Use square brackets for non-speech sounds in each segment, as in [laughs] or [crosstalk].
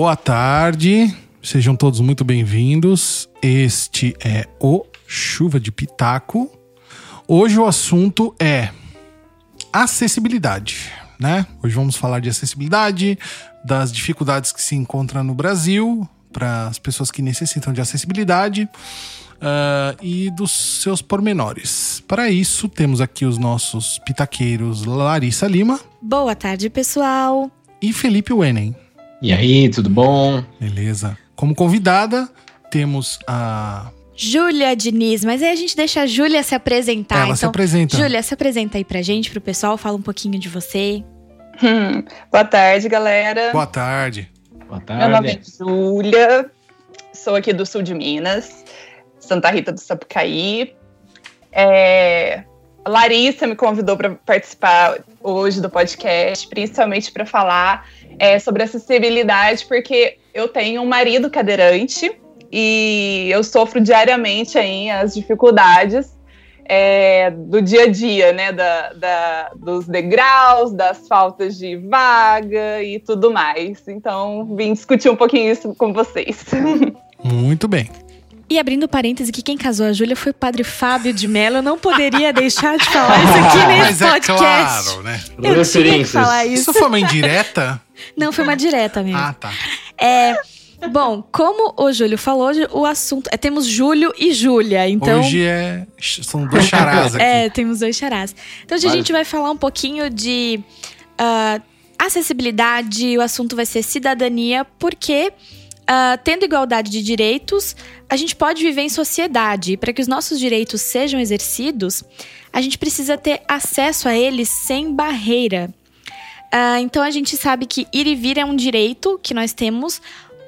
Boa tarde, sejam todos muito bem-vindos. Este é o Chuva de Pitaco. Hoje o assunto é acessibilidade, né? Hoje vamos falar de acessibilidade, das dificuldades que se encontram no Brasil para as pessoas que necessitam de acessibilidade uh, e dos seus pormenores. Para isso, temos aqui os nossos pitaqueiros Larissa Lima. Boa tarde, pessoal. E Felipe Wenen. E aí, tudo bom? Beleza. Como convidada, temos a Júlia Diniz, mas aí a gente deixa a Júlia se apresentar. Ela então, se apresenta. Júlia, se apresenta aí pra gente, pro pessoal, fala um pouquinho de você. Hum, boa tarde, galera. Boa tarde. Boa tarde. Meu nome é Júlia, sou aqui do sul de Minas, Santa Rita do Sapucaí. É, Larissa me convidou para participar hoje do podcast, principalmente para falar é, sobre acessibilidade, porque eu tenho um marido cadeirante e eu sofro diariamente aí as dificuldades é, do dia a dia, né? Da, da, dos degraus, das faltas de vaga e tudo mais. Então, vim discutir um pouquinho isso com vocês. [laughs] Muito bem. E abrindo parêntese, que quem casou a Júlia foi o padre Fábio de Mello. Eu não poderia deixar de falar isso aqui [laughs] nesse Mas é podcast. claro, né? Eu tinha que falar isso. Isso foi uma indireta? Não, foi uma direta mesmo. ah, tá. É. Bom, como o Júlio falou, o assunto. É, temos Júlio e Júlia, então. Hoje é, são dois charás [laughs] aqui. É, temos dois charás. Então hoje a gente vai falar um pouquinho de ah, acessibilidade, o assunto vai ser cidadania, porque ah, tendo igualdade de direitos, a gente pode viver em sociedade. E para que os nossos direitos sejam exercidos, a gente precisa ter acesso a eles sem barreira. Ah, então a gente sabe que ir e vir é um direito que nós temos,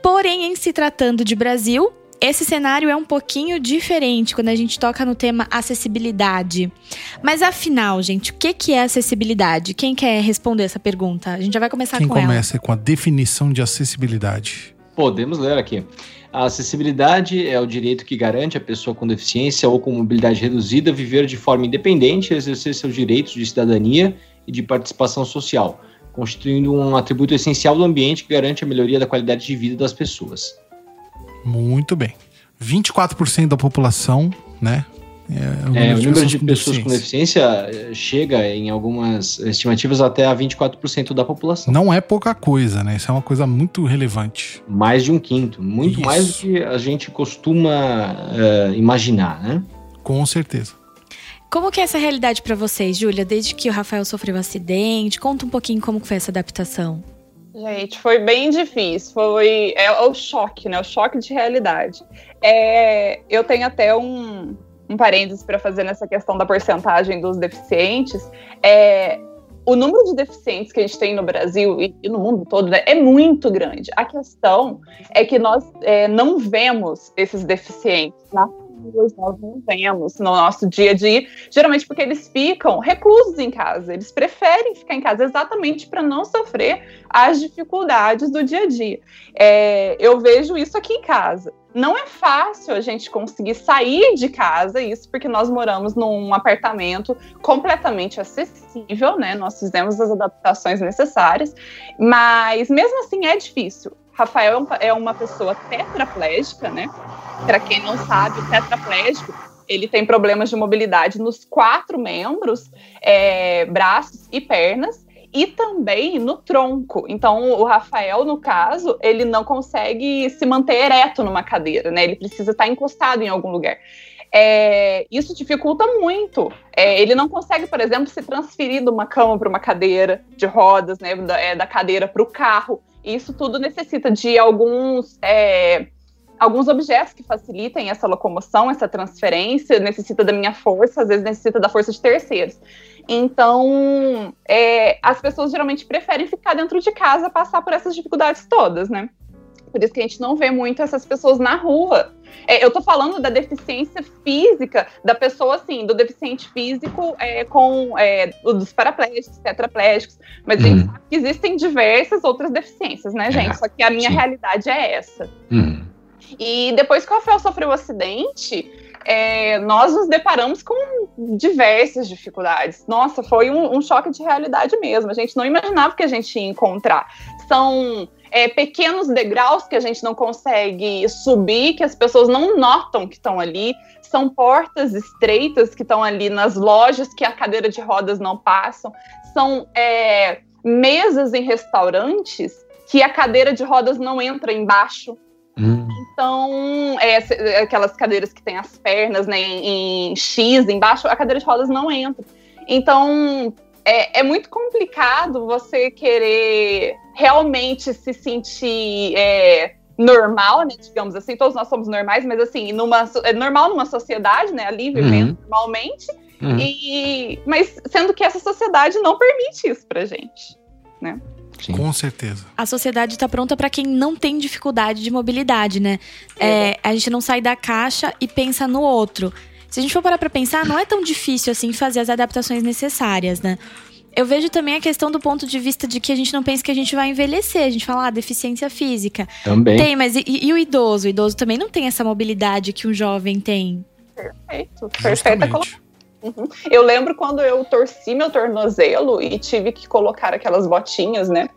porém, em se tratando de Brasil, esse cenário é um pouquinho diferente quando a gente toca no tema acessibilidade. Mas afinal, gente, o que que é acessibilidade? Quem quer responder essa pergunta? A gente já vai começar Quem com ela. começa com a definição de acessibilidade? Podemos ler aqui. A acessibilidade é o direito que garante a pessoa com deficiência ou com mobilidade reduzida viver de forma independente e exercer seus direitos de cidadania e de participação social, constituindo um atributo essencial do ambiente que garante a melhoria da qualidade de vida das pessoas. Muito bem. 24% da população, né? É, É, o número de com pessoas com deficiência. deficiência eh, chega, em algumas estimativas, até a 24% da população. Não é pouca coisa, né? Isso é uma coisa muito relevante. Mais de um quinto. Muito Isso. mais do que a gente costuma eh, imaginar, né? Com certeza. Como que é essa realidade pra vocês, Júlia? Desde que o Rafael sofreu um acidente, conta um pouquinho como foi essa adaptação. Gente, foi bem difícil. Foi é, o choque, né? O choque de realidade. É, eu tenho até um, um parênteses para fazer nessa questão da porcentagem dos deficientes. É, o número de deficientes que a gente tem no Brasil e, no mundo todo né, é muito grande. A questão é que nós é, não vemos esses deficientes nas ruas, nós não vemos no nosso dia a dia, geralmente porque eles ficam reclusos em casa, eles preferem ficar em casa exatamente para não sofrer as dificuldades do dia a dia. É, eu vejo isso aqui em casa. Não é fácil a gente conseguir sair de casa, isso porque nós moramos num apartamento completamente acessível, né? Nós fizemos as adaptações necessárias, mas mesmo assim é difícil. Rafael é é uma pessoa tetraplégica, né? Para quem não sabe, o tetraplégico ele tem problemas de mobilidade nos quatro membros, é, braços e pernas, e também no tronco. Então, o Rafael, no caso, ele não consegue se manter ereto numa cadeira, né? Ele precisa estar encostado em algum lugar. É, isso dificulta muito. É, ele não consegue, por exemplo, se transferir de uma cama para uma cadeira de rodas, né? Da, é, da cadeira para o carro. Isso tudo necessita de alguns. é, alguns objetos que facilitem essa locomoção, essa transferência, necessita da minha força, às vezes necessita da força de terceiros. Então, é, as pessoas geralmente preferem ficar dentro de casa, passar por essas dificuldades todas, né? Por isso que a gente não vê muito essas pessoas na rua. É, eu tô falando da deficiência física da pessoa, assim, do deficiente físico é, com é, dos paraplégicos, tetraplégicos, mas a gente Uhum. sabe que existem diversas outras deficiências, né, gente? É, Só que a minha sim. realidade é essa. Hum. E depois que o Rafael sofreu o acidente, é, nós nos deparamos com diversas dificuldades. Nossa, foi um, um choque de realidade mesmo. A gente não imaginava que a gente ia encontrar. São é, pequenos degraus que a gente não consegue subir, que as pessoas não notam que estão ali, são portas estreitas que estão ali nas lojas que a cadeira de rodas não passam, são é, mesas em restaurantes que a cadeira de rodas não entra embaixo. Hum. Então, é, aquelas cadeiras que tem as pernas né, em, em X embaixo, a cadeira de rodas não entra. Então, é, é, muito complicado você querer realmente se sentir é, normal, né, digamos assim, todos nós somos normais, mas assim, numa, é normal numa sociedade, né, ali vivendo uhum. normalmente, uhum. e, mas sendo que essa sociedade não permite isso pra gente, né. Sim. Com certeza. A sociedade está pronta para quem não tem dificuldade de mobilidade, né? É. É, a gente não sai da caixa e pensa no outro. Se a gente for parar para pensar, não é tão difícil assim fazer as adaptações necessárias, né? Eu vejo também a questão do ponto de vista de que a gente não pensa que a gente vai envelhecer. A gente fala, ah, deficiência física. Também. Tem, mas e, e o idoso? O idoso também não tem essa mobilidade que um jovem tem. Perfeito. Perfeita Uhum. Eu lembro quando eu torci meu tornozelo e tive que colocar aquelas botinhas, né?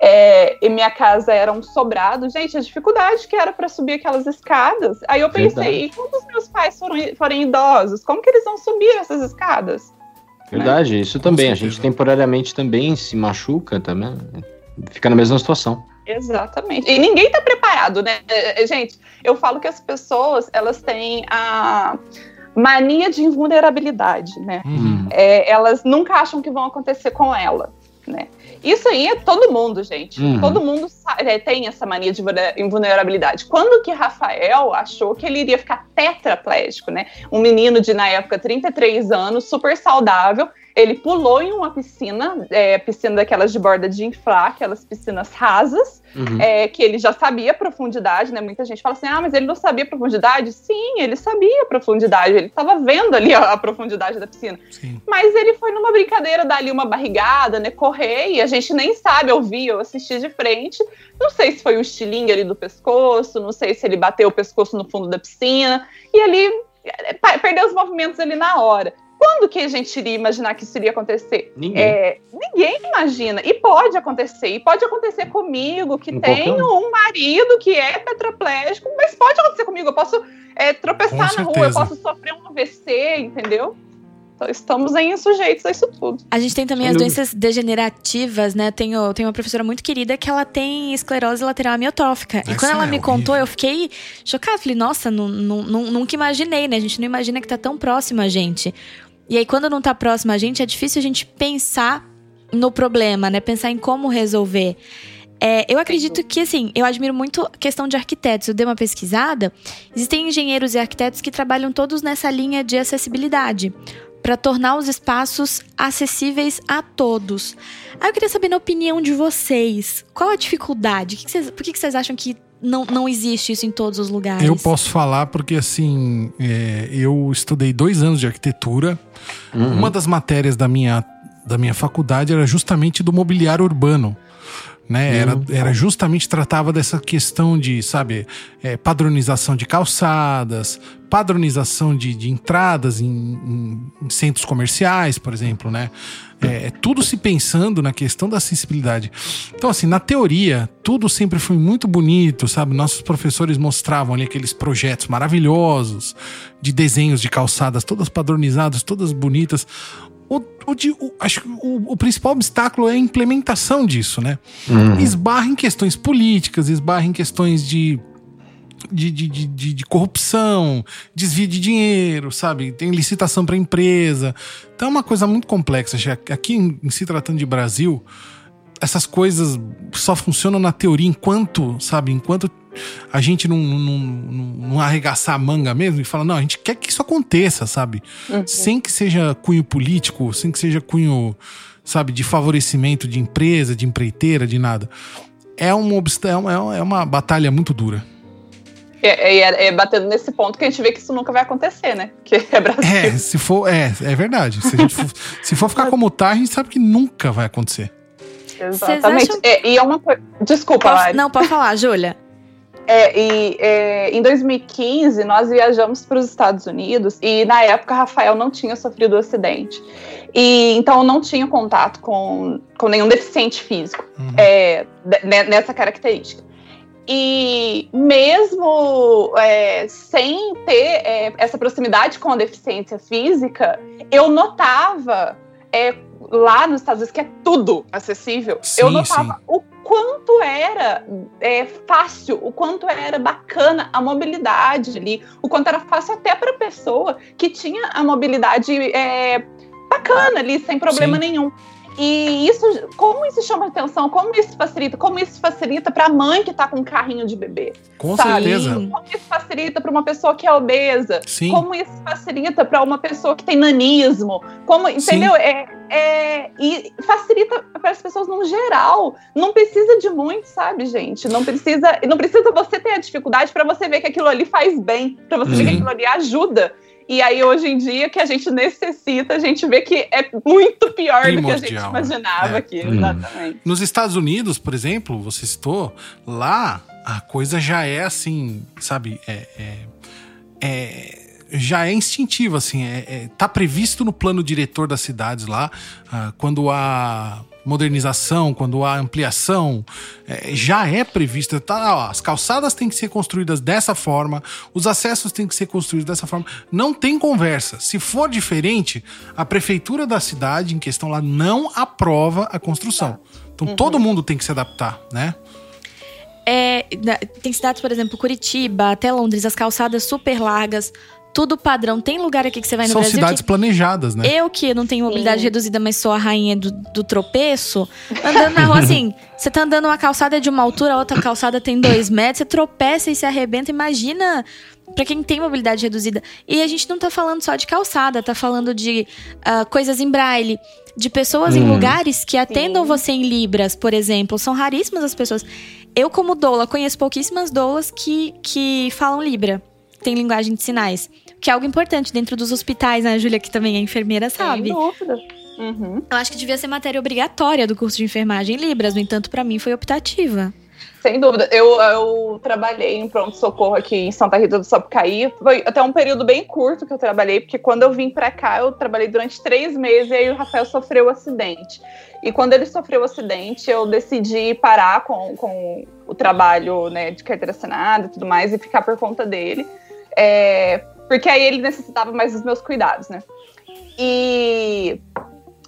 É, e minha casa era um sobrado. Gente, a dificuldade que era para subir aquelas escadas. Aí eu pensei, Verdade. e quando os meus pais forem, forem idosos, como que eles vão subir essas escadas? Verdade, né? isso também. A gente temporariamente também se machuca também. Fica na mesma situação. Exatamente. E ninguém está preparado, né? É, é, gente, eu falo que as pessoas, elas têm a mania de invulnerabilidade, né? Uhum. É, elas nunca acham que vão acontecer com ela, né? Isso aí é todo mundo, gente. Uhum. Todo mundo sabe, é, tem essa mania de invulnerabilidade. Quando que Rafael achou que ele iria ficar tetraplégico, né? Um menino de, na época, 33 anos, super saudável, ele pulou em uma piscina, é, piscina daquelas de borda de inflar, aquelas piscinas rasas, uhum. é, que ele já sabia a profundidade, né? Muita gente fala assim, ah, mas ele não sabia a profundidade? Sim, ele sabia a profundidade, ele estava vendo ali a, a, profundidade da piscina. Sim. Mas ele foi numa brincadeira dar ali uma barrigada, né? Correr, e a gente nem sabe, eu vi, eu assisti de frente. Não sei se foi o estilingue ali do pescoço, não sei se ele bateu o pescoço no fundo da piscina, e ali é, perdeu os movimentos ali na hora. Quando que a gente iria imaginar que isso iria acontecer? Ninguém. É, ninguém imagina. E pode acontecer. E pode acontecer comigo, que tenho um marido que é tetraplégico, mas pode acontecer comigo. Eu posso é, tropeçar na rua, eu posso sofrer um AVC, entendeu? Então, estamos aí sujeitos a isso tudo. A gente tem também as doenças degenerativas, né? Tenho, tenho uma professora muito querida que ela tem esclerose lateral amiotrófica. Essa e quando ela é me horrível. contou, eu fiquei chocada. Falei, nossa, nunca imaginei, né? A gente não imagina que tá tão próximo a gente. E aí, quando não tá próximo a gente, é difícil a gente pensar no problema, né? Pensar em como resolver. É, eu acredito que, assim, eu admiro muito a questão de arquitetos. Eu dei uma pesquisada. Existem engenheiros e arquitetos que trabalham todos nessa linha de acessibilidade para tornar os espaços acessíveis a todos. Aí eu queria saber, na opinião de vocês, qual a dificuldade? Por que vocês acham que não, não existe isso em todos os lugares? Eu posso falar porque, assim, é, eu estudei dois anos de arquitetura. Uhum. Uma das matérias da minha, da minha faculdade era justamente do mobiliário urbano. Né? Era, uhum. era justamente tratava dessa questão de, sabe, é, padronização de calçadas, padronização de, de entradas em, em, em, centros comerciais, por exemplo, né? É, é, tudo se pensando na questão da acessibilidade. Então, assim, na teoria, tudo sempre foi muito bonito, sabe? Nossos professores mostravam ali aqueles projetos maravilhosos de desenhos de calçadas, todas padronizadas, todas bonitas. O, o, o, acho que o, o, principal obstáculo é a implementação disso, né? Uhum. Esbarra em questões políticas, esbarra em questões de de, de, de, de, corrupção, desvio de dinheiro, sabe? Tem licitação para empresa. Então é uma coisa muito complexa. Aqui, em, se tratando de Brasil, essas coisas só funcionam na teoria enquanto, sabe? Enquanto a gente não, não, não, arregaçar a manga mesmo e falar, não, a gente quer que isso aconteça, sabe? Uhum. Sem que seja cunho político, sem que seja cunho, sabe, de favorecimento de empresa, de empreiteira, de nada. É uma, é uma, é uma batalha muito dura. É, é, é, batendo nesse ponto que a gente vê que isso nunca vai acontecer, né? Que é Brasil. É, se for, é, é verdade. Se, for, se for ficar como tá, a gente sabe que nunca vai acontecer. Exatamente. Acham... É, e é uma coisa. Desculpa, Lari. Não, pode falar, Júlia. [laughs] É, e é, em 2015 nós viajamos para os Estados Unidos e na época Rafael não tinha sofrido o acidente. E então eu não tinha contato com, com nenhum deficiente físico uhum. é, nessa característica. E mesmo é, sem ter é, essa proximidade com a deficiência física, eu notava é, lá nos Estados Unidos que é tudo acessível. Sim, eu notava sim. o quanto era é, fácil, o quanto era bacana a mobilidade ali, o quanto era fácil até para a pessoa que tinha a mobilidade é, bacana ali, sem problema sim. nenhum. E isso, como isso chama atenção, como isso facilita, como isso facilita para a mãe que está com um carrinho de bebê. Com sabe? certeza. Como isso facilita para uma pessoa que é obesa. Sim. Como isso facilita para uma pessoa que tem nanismo. Como, entendeu? É, é, e facilita para as pessoas no geral. Não precisa de muito, sabe, gente? Não precisa, não precisa você ter a dificuldade para você ver que aquilo ali faz bem, para você uhum. ver que uhum. aquilo ali ajuda. E aí, hoje em dia, que a gente necessita, a gente vê que é muito pior Primordial. do que a gente imaginava é. aqui. Hum. Exatamente. Nos Estados Unidos, por exemplo, você citou, lá a coisa já é assim, sabe? É, é, é já é instintivo, assim, é, é, tá previsto no plano diretor das cidades lá, ah, quando há modernização, quando há ampliação, é, já é previsto. Tá, ó, as calçadas têm que ser construídas dessa forma, os acessos têm que ser construídos dessa forma. Não tem conversa. Se for diferente, a prefeitura da cidade em questão lá não aprova a construção. Então uhum. todo mundo tem que se adaptar, né? É, tem cidades, por exemplo, Curitiba, até Londres, as calçadas super largas, tudo padrão. Tem lugar aqui que você vai no São Brasil. São cidades que... planejadas, né? Eu que não tenho mobilidade Sim. reduzida, mas sou a rainha do, do tropeço, andando na rua [laughs] assim, você tá andando uma calçada de uma altura, a outra calçada tem dois metros, você tropeça e se arrebenta. Imagina para quem tem mobilidade reduzida. E a gente não tá falando só de calçada, tá falando de uh, coisas em braille, de pessoas hum. em lugares que atendam Sim. você em libras, por exemplo. São raríssimas as pessoas. Eu, como doula, conheço pouquíssimas doulas que, que falam libra tem linguagem de sinais. Que é algo importante dentro dos hospitais, né, Júlia, que também é enfermeira, sabe? Sem dúvida. Uhum. Eu acho que devia ser matéria obrigatória do curso de enfermagem em Libras, no entanto, para mim foi optativa. Sem dúvida. Eu, eu trabalhei em pronto-socorro aqui em Santa Rita do Sapucaí. Foi até um período bem curto que eu trabalhei, porque quando eu vim para cá, eu trabalhei durante três meses e aí o Rafael sofreu o um acidente. E quando ele sofreu o um acidente, eu decidi parar com, com o trabalho né, de carteira assinada e tudo mais e ficar por conta dele. É, porque aí ele necessitava mais dos meus cuidados, né? E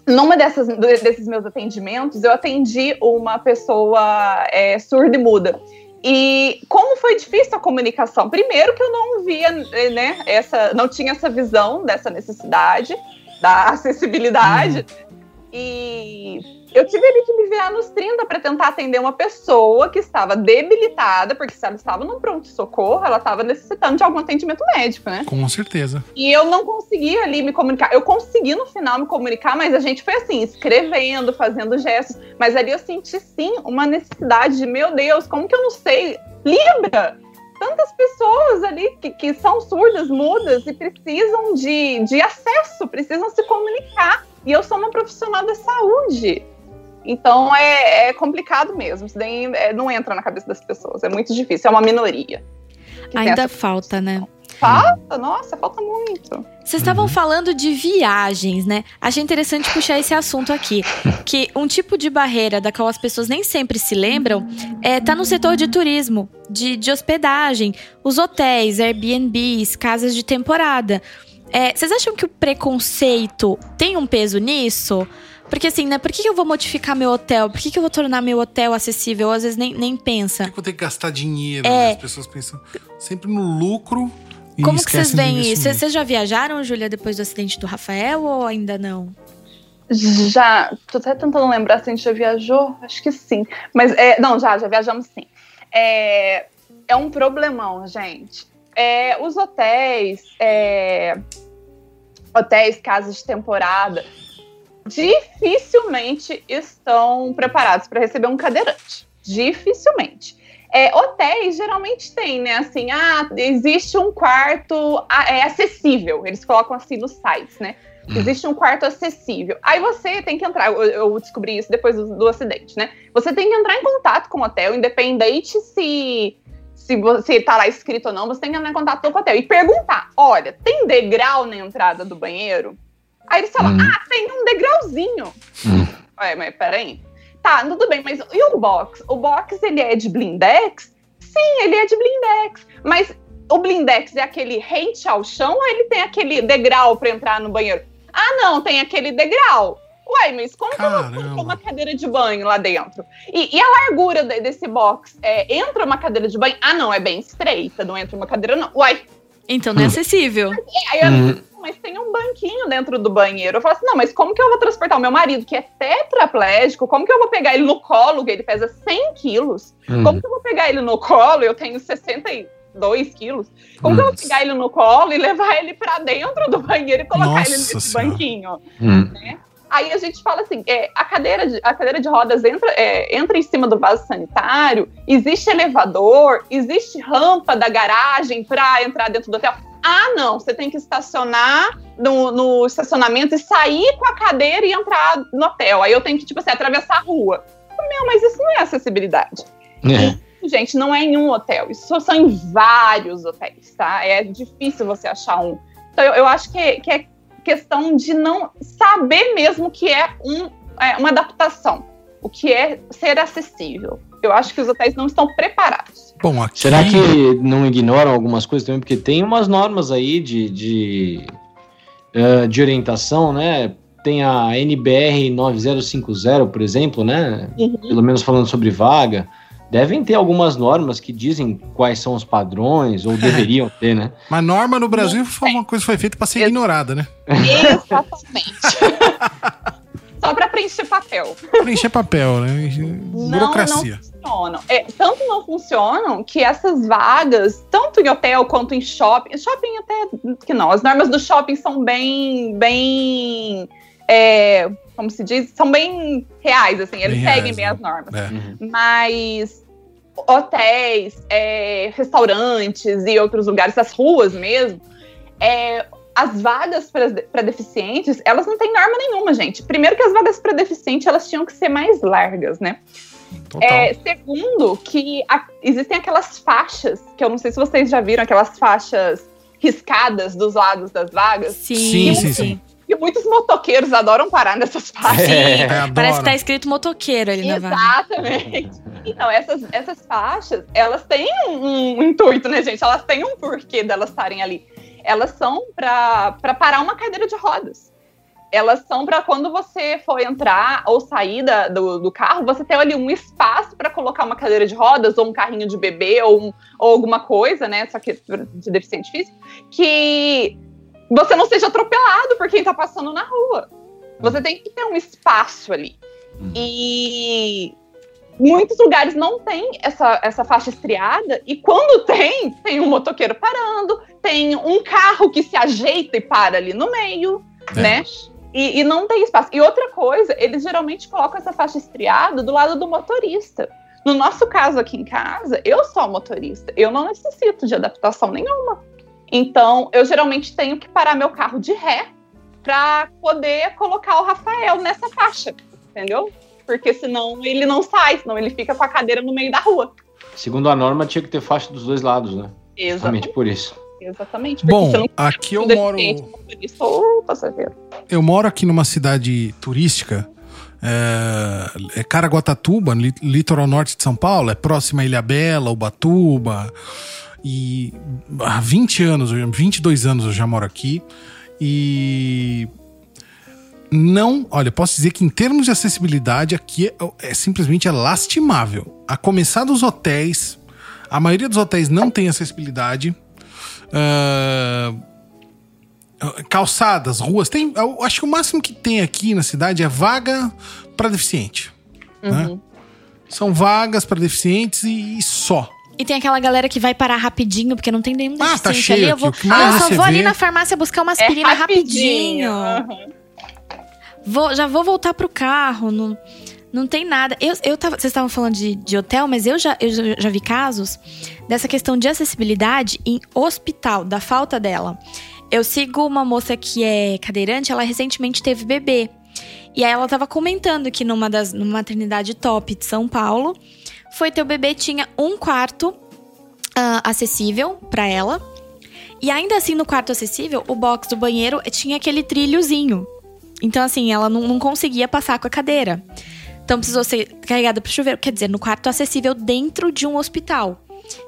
numa dessas, desses meus atendimentos, eu atendi uma pessoa é, surda e muda. E como foi difícil a comunicação? Primeiro que eu não via, né, essa, não tinha essa visão dessa necessidade, da [laughs] acessibilidade. Uhum. E eu tive ali que me virar nos 30 para tentar atender uma pessoa que estava debilitada, porque se ela estava num pronto-socorro, ela estava necessitando de algum atendimento médico, né? Com certeza. E eu não conseguia ali me comunicar. Eu consegui no final me comunicar, mas a gente foi assim, escrevendo, fazendo gestos. Mas ali eu senti sim uma necessidade de, meu Deus, como que eu não sei? Libra! tantas pessoas ali que, que são surdas, mudas e precisam de, de acesso, precisam se comunicar. E eu sou uma profissional da saúde. Então é, é complicado mesmo. Isso daí é, não entra na cabeça das pessoas. É muito difícil. É uma minoria. Ainda falta, né? Falta, nossa, falta muito. Vocês estavam uhum. falando de viagens, né? Achei interessante puxar esse assunto aqui. Que um tipo de barreira da qual as pessoas nem sempre se lembram é tá no setor de turismo, de, de hospedagem, os hotéis, Airbnbs, casas de temporada. É, vocês acham que o preconceito tem um peso nisso? Porque assim, né? Por que, eu vou modificar meu hotel? Por que, eu vou tornar meu hotel acessível? Às vezes nem, nem pensa. Por que eu vou ter que gastar dinheiro? É. Né? As pessoas pensam sempre no lucro. E Como que vocês veem isso? Vocês já viajaram, Júlia, depois do acidente do Rafael ou ainda não? Já. Tô até tentando lembrar se a gente já viajou. Acho que sim. Mas, é, não, já, já viajamos sim. É, é um problemão, gente. É, os hotéis, é, hotéis, casas de temporada, dificilmente estão preparados para receber um cadeirante. Dificilmente. É, hotéis geralmente tem, né? Assim, ah, existe um quarto é acessível. Eles colocam assim nos sites, né? Hum. Existe um quarto acessível. Aí você tem que entrar. Eu, eu descobri isso depois do, do, acidente, né? Você tem que entrar em contato com o hotel, independente se se você tá lá escrito ou não, você tem que entrar em contato com o hotel e perguntar: olha, tem degrau na entrada do banheiro? Aí eles falam, hum. ah, tem um degrauzinho. Hum. Ué, mas peraí. Tá, tudo bem, mas e o box? O box, ele é de blindex? Sim, ele é de blindex. Mas o blindex é aquele rente ao chão ou ele tem aquele degrau para entrar no banheiro? Ah, não, tem aquele degrau. Ué, mas como vou uma cadeira de banho lá dentro? E, e a largura desse box? É, entra uma cadeira de banho? Ah, não, é bem estreita, não entra uma cadeira, não. Uai. Então não é acessível. Aí eu, hum. mas tem um banquinho dentro do banheiro. Eu falo assim, não, mas como que eu vou transportar o meu marido, que é tetraplégico? Como que eu vou pegar ele no colo, que ele pesa 100 quilos? Hum. Como que eu vou pegar ele no colo? Eu tenho 62 quilos. Como hum. que eu vou pegar ele no colo e levar ele para dentro do banheiro e colocar Nossa ele nesse senhora. banquinho? Hum. Né? Aí a gente fala assim, é, a, cadeira de, a cadeira de rodas entra, é, entra em cima do vaso sanitário, existe elevador, existe rampa da garagem para entrar dentro do hotel. Ah, não, você tem que estacionar no, no, estacionamento e sair com a cadeira e entrar no hotel. Aí eu tenho que, tipo assim, atravessar a rua. Meu, mas isso não é acessibilidade. É. gente, não é em um hotel. Isso são em vários hotéis, tá? É difícil você achar um. Então, eu, eu acho que, que é questão de não saber mesmo que é, um, é uma adaptação, o que é ser acessível. Eu acho que os hotéis não estão preparados. Bom, aqui... Será que não ignoram algumas coisas também? Porque tem umas normas aí de, de, uh, de orientação, né? Tem a NBR 9050, por exemplo, né? Uhum. Pelo menos falando sobre vaga devem ter algumas normas que dizem quais são os padrões, ou [laughs] deveriam ter, né? Mas norma no Brasil foi uma coisa que foi feita para ser ignorada, né? Exatamente. [laughs] Só para preencher papel. Preencher papel, né? Burocracia. Não, não funcionam. É, tanto não funcionam que essas vagas, tanto em hotel quanto em shopping, shopping até que não, as normas do shopping são bem, bem é, como se diz, são bem reais, assim, eles bem seguem reais, bem né? as normas. É. Uhum. Mas hotéis, é, restaurantes e outros lugares, as ruas mesmo, é, as vagas para deficientes, elas não têm norma nenhuma, gente. Primeiro que as vagas para deficiente, elas tinham que ser mais largas, né? É, segundo, que a, existem aquelas faixas, que eu não sei se vocês já viram, aquelas faixas riscadas dos lados das vagas. Sim, sim, sim. sim. E muitos motoqueiros adoram parar nessas faixas. É, parece que tá escrito motoqueiro ali na Exatamente. Então, essas, essas faixas, elas têm um, um, intuito, né, gente? Elas têm um porquê delas estarem ali. Elas são para parar uma cadeira de rodas. Elas são para quando você for entrar ou sair da, do, do carro, você ter ali um espaço para colocar uma cadeira de rodas, ou um carrinho de bebê, ou, um, ou alguma coisa, né? Só que de deficiente físico, que você não seja atropelado por quem tá passando na rua. Você tem que ter um espaço ali. Uhum. E muitos lugares não tem essa, essa faixa estriada, e quando tem, tem um motoqueiro parando, tem um carro que se ajeita e para ali no meio, é. né? E, e, não tem espaço. E outra coisa, eles geralmente colocam essa faixa estriada do lado do motorista. No nosso caso aqui em casa, eu sou motorista, eu não necessito de adaptação nenhuma. Então, eu geralmente tenho que parar meu carro de ré para poder colocar o Rafael nessa faixa, entendeu? Porque senão ele não sai, senão ele fica com a cadeira no meio da rua. Segundo a norma, tinha que ter faixa dos dois lados, né? Exatamente por isso. Exatamente. Bom, aqui eu moro. Eu moro aqui numa cidade turística. É, é Caraguatatuba, litoral norte de São Paulo, é próxima a Ilha Bela, Ubatuba. E há 20 anos, 22 anos eu já moro aqui. E não, olha, posso dizer que em termos de acessibilidade aqui é, é, simplesmente é lastimável. A começar dos hotéis, a maioria dos hotéis não tem acessibilidade. Uh, calçadas, ruas, tem. Eu acho que o máximo que tem aqui na cidade é vaga para deficiente. Né? Uhum. Né? São vagas para deficientes e, e só. E tem aquela galera que vai parar rapidinho, porque não tem nenhum ah, tá cheio ali. Eu, vou, ah, eu só vou vê. ali na farmácia buscar uma aspirina é rapidinho. rapidinho. Vou, já vou voltar pro carro. Não, não tem nada. Eu, eu tava, vocês estavam falando de, de hotel, mas eu já, eu já vi casos dessa questão de acessibilidade em hospital, da falta dela. Eu sigo uma moça que é cadeirante, ela recentemente teve bebê. E aí ela tava comentando que numa das numa maternidade top de São Paulo, foi ter o bebê tinha um quarto uh, acessível para ela. E ainda assim, no quarto acessível, o box do banheiro tinha aquele trilhozinho. Então, assim, ela não, não conseguia passar com a cadeira. Então, precisou ser carregada para chuveiro. Quer dizer, no quarto acessível dentro de um hospital.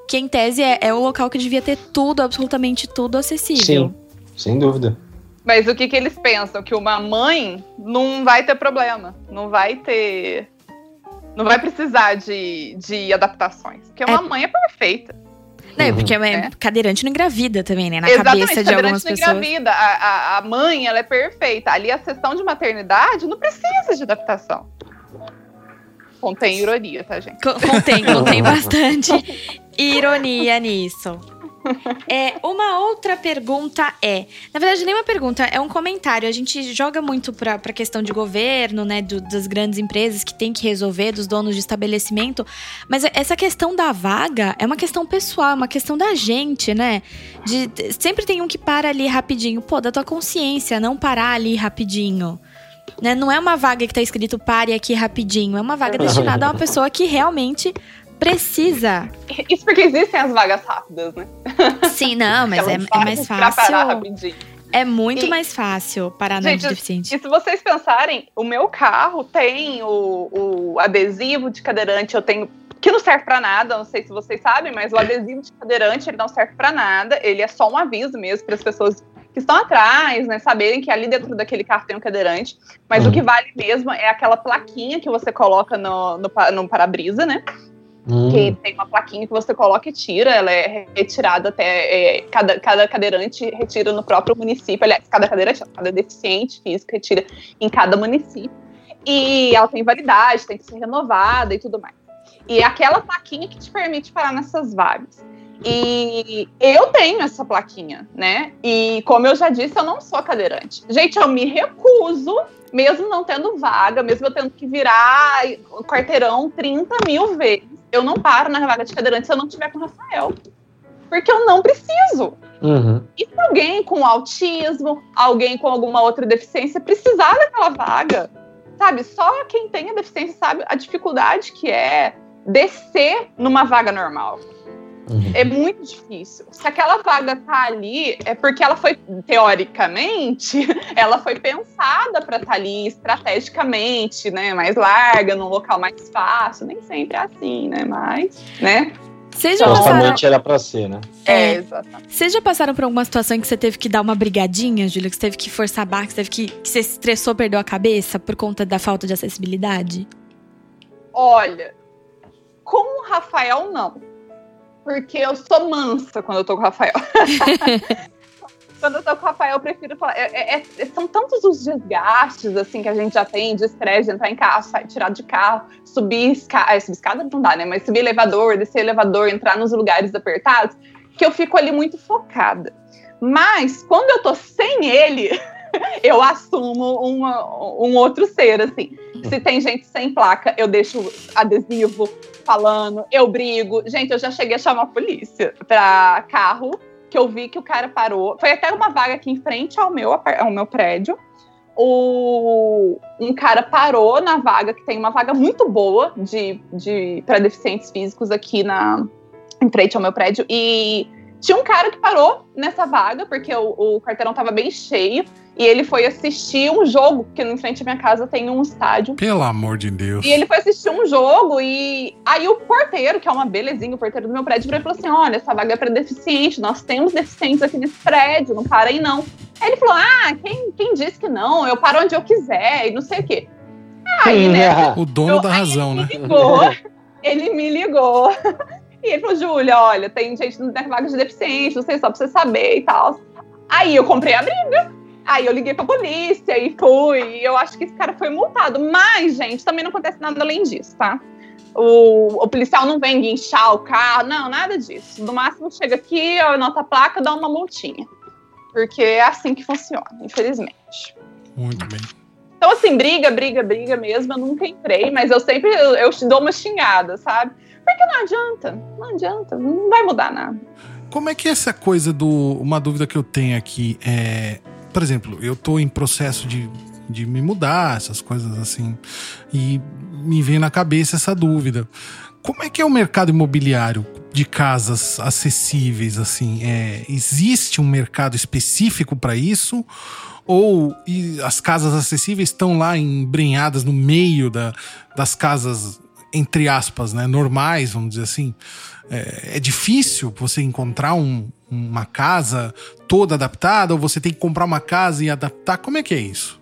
Que, em tese, é, é o local que devia ter tudo, absolutamente tudo acessível. Sim, sem dúvida. Mas o que, que eles pensam? Que uma mãe não vai ter problema. Não vai ter. Não vai precisar de, de adaptações. Porque uma É. mãe é perfeita. Não, Uhum. porque é, É. cadeirante não engravida também, né? Na Exatamente, cabeça de cadeirante algumas não pessoas. engravida. A, a, a mãe, ela é perfeita. Ali, a sessão de maternidade não precisa de adaptação. Contém ironia, tá, gente? Co- Contém, contém [laughs] bastante ironia nisso. É, uma outra pergunta é. Na verdade, nem uma pergunta, é um comentário. A gente joga muito pra, pra questão de governo, né? do- das grandes empresas que tem que resolver, dos donos de estabelecimento. Mas essa questão da vaga é uma questão pessoal, é uma questão da gente, né? De, sempre tem um que para ali rapidinho. Pô, da tua consciência, não parar ali rapidinho. Né? Não é uma vaga que tá escrito pare aqui rapidinho. É uma vaga destinada a uma pessoa que realmente precisa. Isso porque existem as vagas rápidas, né? Sim, não, mas [laughs] é, é mais fácil. É muito E- mais fácil parar na Gente, deficiente. E se vocês pensarem, o meu carro tem o, o adesivo de cadeirante, eu tenho. Que não serve pra nada, não sei se vocês sabem, mas o adesivo de cadeirante ele não serve pra nada, ele é só um aviso mesmo para as pessoas que estão atrás, né, saberem que ali dentro daquele carro tem um cadeirante. Mas Uhum. o que vale mesmo é aquela plaquinha que você coloca no, no, no para-brisa, né? Hum, que tem uma plaquinha que você coloca e tira, ela é retirada até. é, cada, cada cadeirante retira no próprio município. Aliás, cada cadeirante, cada deficiente físico retira em cada município. E ela tem validade, tem que ser renovada e tudo mais. E é aquela plaquinha que te permite parar nessas vagas. E eu tenho essa plaquinha, né? E como eu já disse, eu não sou cadeirante. Gente, eu me recuso, mesmo não tendo vaga, mesmo eu tendo que virar o quarteirão 30 mil vezes, eu não paro na vaga de cadeirante se eu não tiver com o Rafael. Porque eu não preciso. uhum. E se alguém com autismo, alguém com alguma outra deficiência precisar daquela vaga, sabe? Só quem tem a deficiência sabe a dificuldade que é descer numa vaga normal. Uhum. É muito difícil. Se aquela vaga tá ali, é porque ela foi, teoricamente, [laughs] ela foi pensada para estar ali estrategicamente, né? Mais larga, num local mais fácil. Nem sempre é assim, né? Mas, né? Vocês já, passaram, era pra ser, né? É. exatamente. vocês já passaram por alguma situação em que você teve que dar uma brigadinha, Júlia? Que você teve que forçar a barra, que você, teve que, que você se estressou, perdeu a cabeça por conta da falta de acessibilidade? Olha, com o Rafael, não. Porque eu sou mansa quando eu tô com o Rafael. [laughs] quando eu tô com o Rafael, eu prefiro falar. é- é- é- são tantos os desgastes assim que a gente já tem de estresse, de entrar em carro, sair, tirar de carro, subir escada. subir escada não dá, né? Mas subir elevador, descer elevador, entrar nos lugares apertados, que eu fico ali muito focada. Mas quando eu tô sem ele, [laughs] [laughs] eu assumo um outro ser, assim. Se tem gente sem placa, eu deixo adesivo falando, eu brigo. Gente, eu já cheguei a chamar a polícia pra carro, que eu vi que o cara parou. Foi até uma vaga aqui em frente ao meu, ao meu prédio. O, um cara parou na vaga, que tem uma vaga muito boa de, de, para deficientes físicos aqui na, em frente ao meu prédio. E tinha um cara que parou nessa vaga, porque o, o quarteirão tava bem cheio. E ele foi assistir um jogo, porque em frente à minha casa tem um estádio. Pelo amor de Deus. E ele foi assistir um jogo e aí o porteiro, que é uma belezinha, o porteiro do meu prédio, virou e falou assim: olha, essa vaga é para deficiente, nós temos deficientes aqui nesse prédio, não parem não. Aí ele falou: ah, quem, quem disse que não? Eu paro onde eu quiser e não sei o quê. Aí, né, [laughs] O dono Eu- da aí razão, né? [laughs] ele me ligou, ele me ligou. E ele falou, Júlia, olha, tem gente no vaga de deficiente, não sei, só pra você saber e tal. Aí eu comprei a briga. Aí eu liguei pra polícia e fui. E eu acho que esse cara foi multado. Mas, gente, também não acontece nada além disso, tá? O, o policial não vem guinchar o carro, não, nada disso. No máximo chega aqui, anota a placa, dá uma multinha. Porque é assim que funciona, infelizmente. Muito bem. Então, assim, briga, briga, briga mesmo, eu nunca entrei, mas eu sempre eu, eu te dou uma xingada, sabe? Porque não adianta, não adianta, não vai mudar nada. Como é que é essa coisa do. Uma dúvida que eu tenho aqui é. Por exemplo, eu tô em processo de, de me mudar, essas coisas assim. E me vem na cabeça essa dúvida. Como é que é o mercado imobiliário? de casas acessíveis, assim? É, existe um mercado específico para isso? Ou as casas acessíveis estão lá embrenhadas no meio da, das casas, entre aspas, né, normais, vamos dizer assim? É, é difícil você encontrar um, uma casa toda adaptada ou você tem que comprar uma casa e adaptar? Como é que é isso?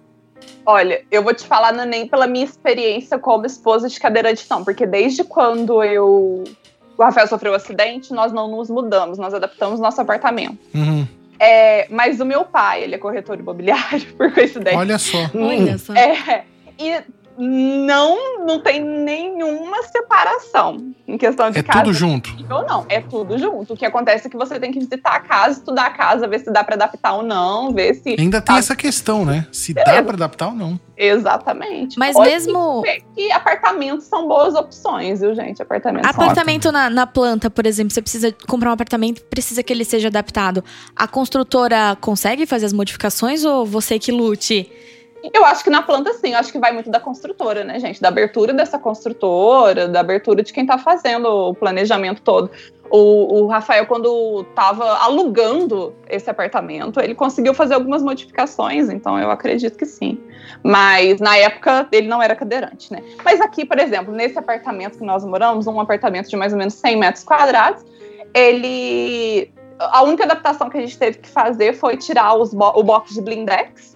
Olha, eu vou te falar não é nem pela minha experiência como esposa de cadeirante, não, porque desde quando eu o Rafael sofreu um acidente, nós não nos mudamos, nós adaptamos nosso apartamento. Uhum. É, mas o meu pai, ele é corretor imobiliário, [laughs] por coincidência. Olha só. Olha só. É, e não, não tem nenhuma separação em questão de é casa. É tudo junto? Ou não, é tudo junto. O que acontece é que você tem que visitar a casa, estudar a casa, ver se dá para adaptar ou não, ver se. Ainda tem essa questão, né? Se Beleza. dá para adaptar ou não. Exatamente. Mas Pode mesmo. que apartamentos são boas opções, viu, gente? Apartamentos Apartamento na, na planta, por exemplo, você precisa comprar um apartamento, precisa que ele seja adaptado. A construtora consegue fazer as modificações ou você que lute? Eu acho que na planta, sim. Eu acho que vai muito da construtora, né, gente? Da abertura dessa construtora, da abertura de quem tá fazendo o planejamento todo. O, o Rafael, quando estava alugando esse apartamento, ele conseguiu fazer algumas modificações, então eu acredito que sim. Mas na época ele não era cadeirante, né? Mas aqui, por exemplo, nesse apartamento que nós moramos, um apartamento de mais ou menos 100 metros quadrados, ele. A única adaptação que a gente teve que fazer foi tirar os bo o box de blindex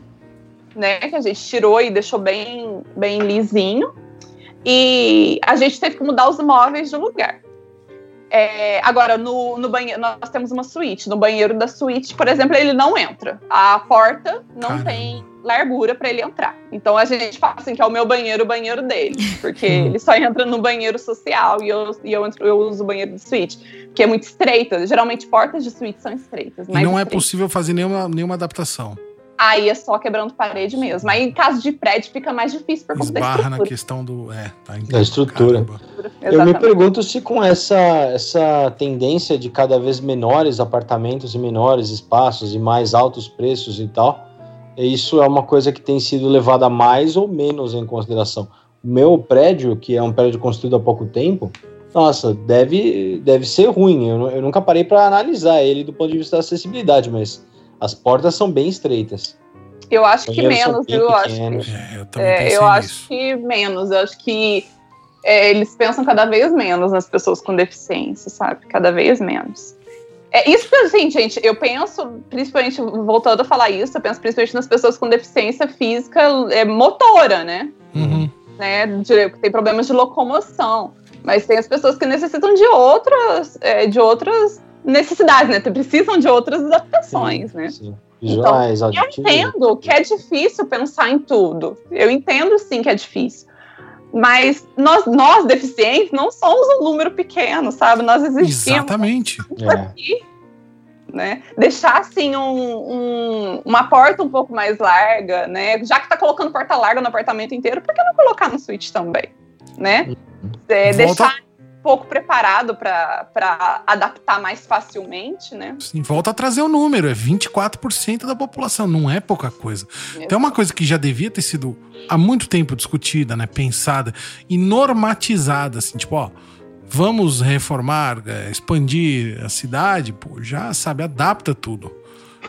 né? Que a gente tirou e deixou bem, bem lisinho. E a gente teve que mudar os móveis de lugar. É, agora, no, no banheiro, nós temos uma suíte. No banheiro da suíte, por exemplo, ele não entra. A porta não Caramba. tem largura para ele entrar. Então a gente fala assim que é o meu banheiro, o banheiro dele. Porque [laughs] ele só entra no banheiro social e eu, e eu, entro, eu uso o banheiro de suíte. Que é muito estreita. Geralmente portas de suíte são estreitas. E não é estreitas. é possível fazer nenhuma, nenhuma adaptação. Aí é só quebrando parede mesmo. Aí em caso de prédio fica mais difícil por conta Esbarra da na questão do. É, tá da estrutura. Eu me pergunto se com essa, essa tendência de cada vez menores apartamentos e menores espaços e mais altos preços e tal, isso é uma coisa que tem sido levada mais ou menos em consideração. O meu prédio, que é um prédio construído há pouco tempo, nossa, deve, deve ser ruim. Eu, eu nunca parei para analisar ele do ponto de vista da acessibilidade, mas as portas são bem estreitas. Eu acho que menos, viu? Eu acho que, é, eu, é, eu acho que menos. Eu acho que é, eles pensam cada vez menos nas pessoas com deficiência, sabe? Cada vez menos. É isso que, assim, gente, eu penso, principalmente, voltando a falar isso, eu penso principalmente nas pessoas com deficiência física é, motora, né? Uhum. né? De, tem problemas de locomoção. Mas tem as pessoas que necessitam de outras, é, de outras necessidades, né? Precisam de outras adaptações, sim, né? Sim. Visuais, então, eu entendo que é difícil pensar em tudo. Eu entendo sim que é difícil. Mas nós, nós deficientes, não somos um número pequeno, sabe? Nós existimos. Exatamente. Aqui, é. né? Deixar assim um, um, uma porta um pouco mais larga, né? Já que tá colocando porta larga no apartamento inteiro, por que não colocar no suíte também? Né? Uhum. É, deixar pouco preparado para adaptar mais facilmente, né? Sim, volta a trazer o número, é 24% da população, não é pouca coisa. Exato. Tem uma coisa que já devia ter sido há muito tempo discutida, né, pensada e normatizada, assim, tipo, ó, vamos reformar, é, expandir a cidade, pô, já sabe, adapta tudo,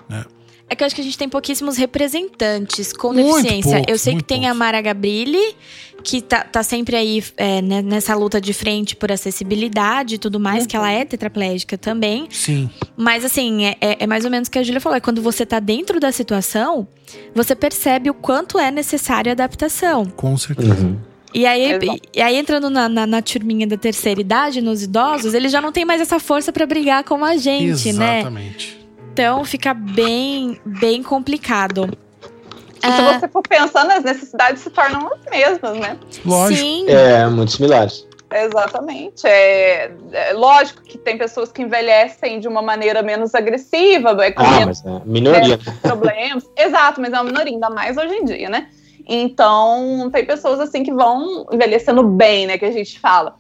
né? É que eu acho que a gente tem pouquíssimos representantes com muito deficiência. Poucos, eu sei que tem poucos. a Mara Gabrilli, que tá, tá sempre aí é, né, nessa luta de frente por acessibilidade e tudo mais, uhum. que ela é tetraplégica também. Sim. Mas assim, é, é, é mais ou menos o que a Júlia falou. É quando você tá dentro da situação, você percebe o quanto é necessária a adaptação. Com certeza. Uhum. E aí, e aí, entrando na, na, na, turminha da terceira idade, nos idosos, eles já não têm mais essa força para brigar com a gente, Exatamente. né? Exatamente. Então fica bem, bem complicado. E se você for pensando, as necessidades se tornam as mesmas, né? Lógico. Sim. É, muito similares. Exatamente. É, é, lógico que tem pessoas que envelhecem de uma maneira menos agressiva, é, com ah, mas é minoria. problemas. [laughs] Exato, mas é uma minoria, ainda mais hoje em dia, né? Então, tem pessoas assim que vão envelhecendo bem, né? Que a gente fala.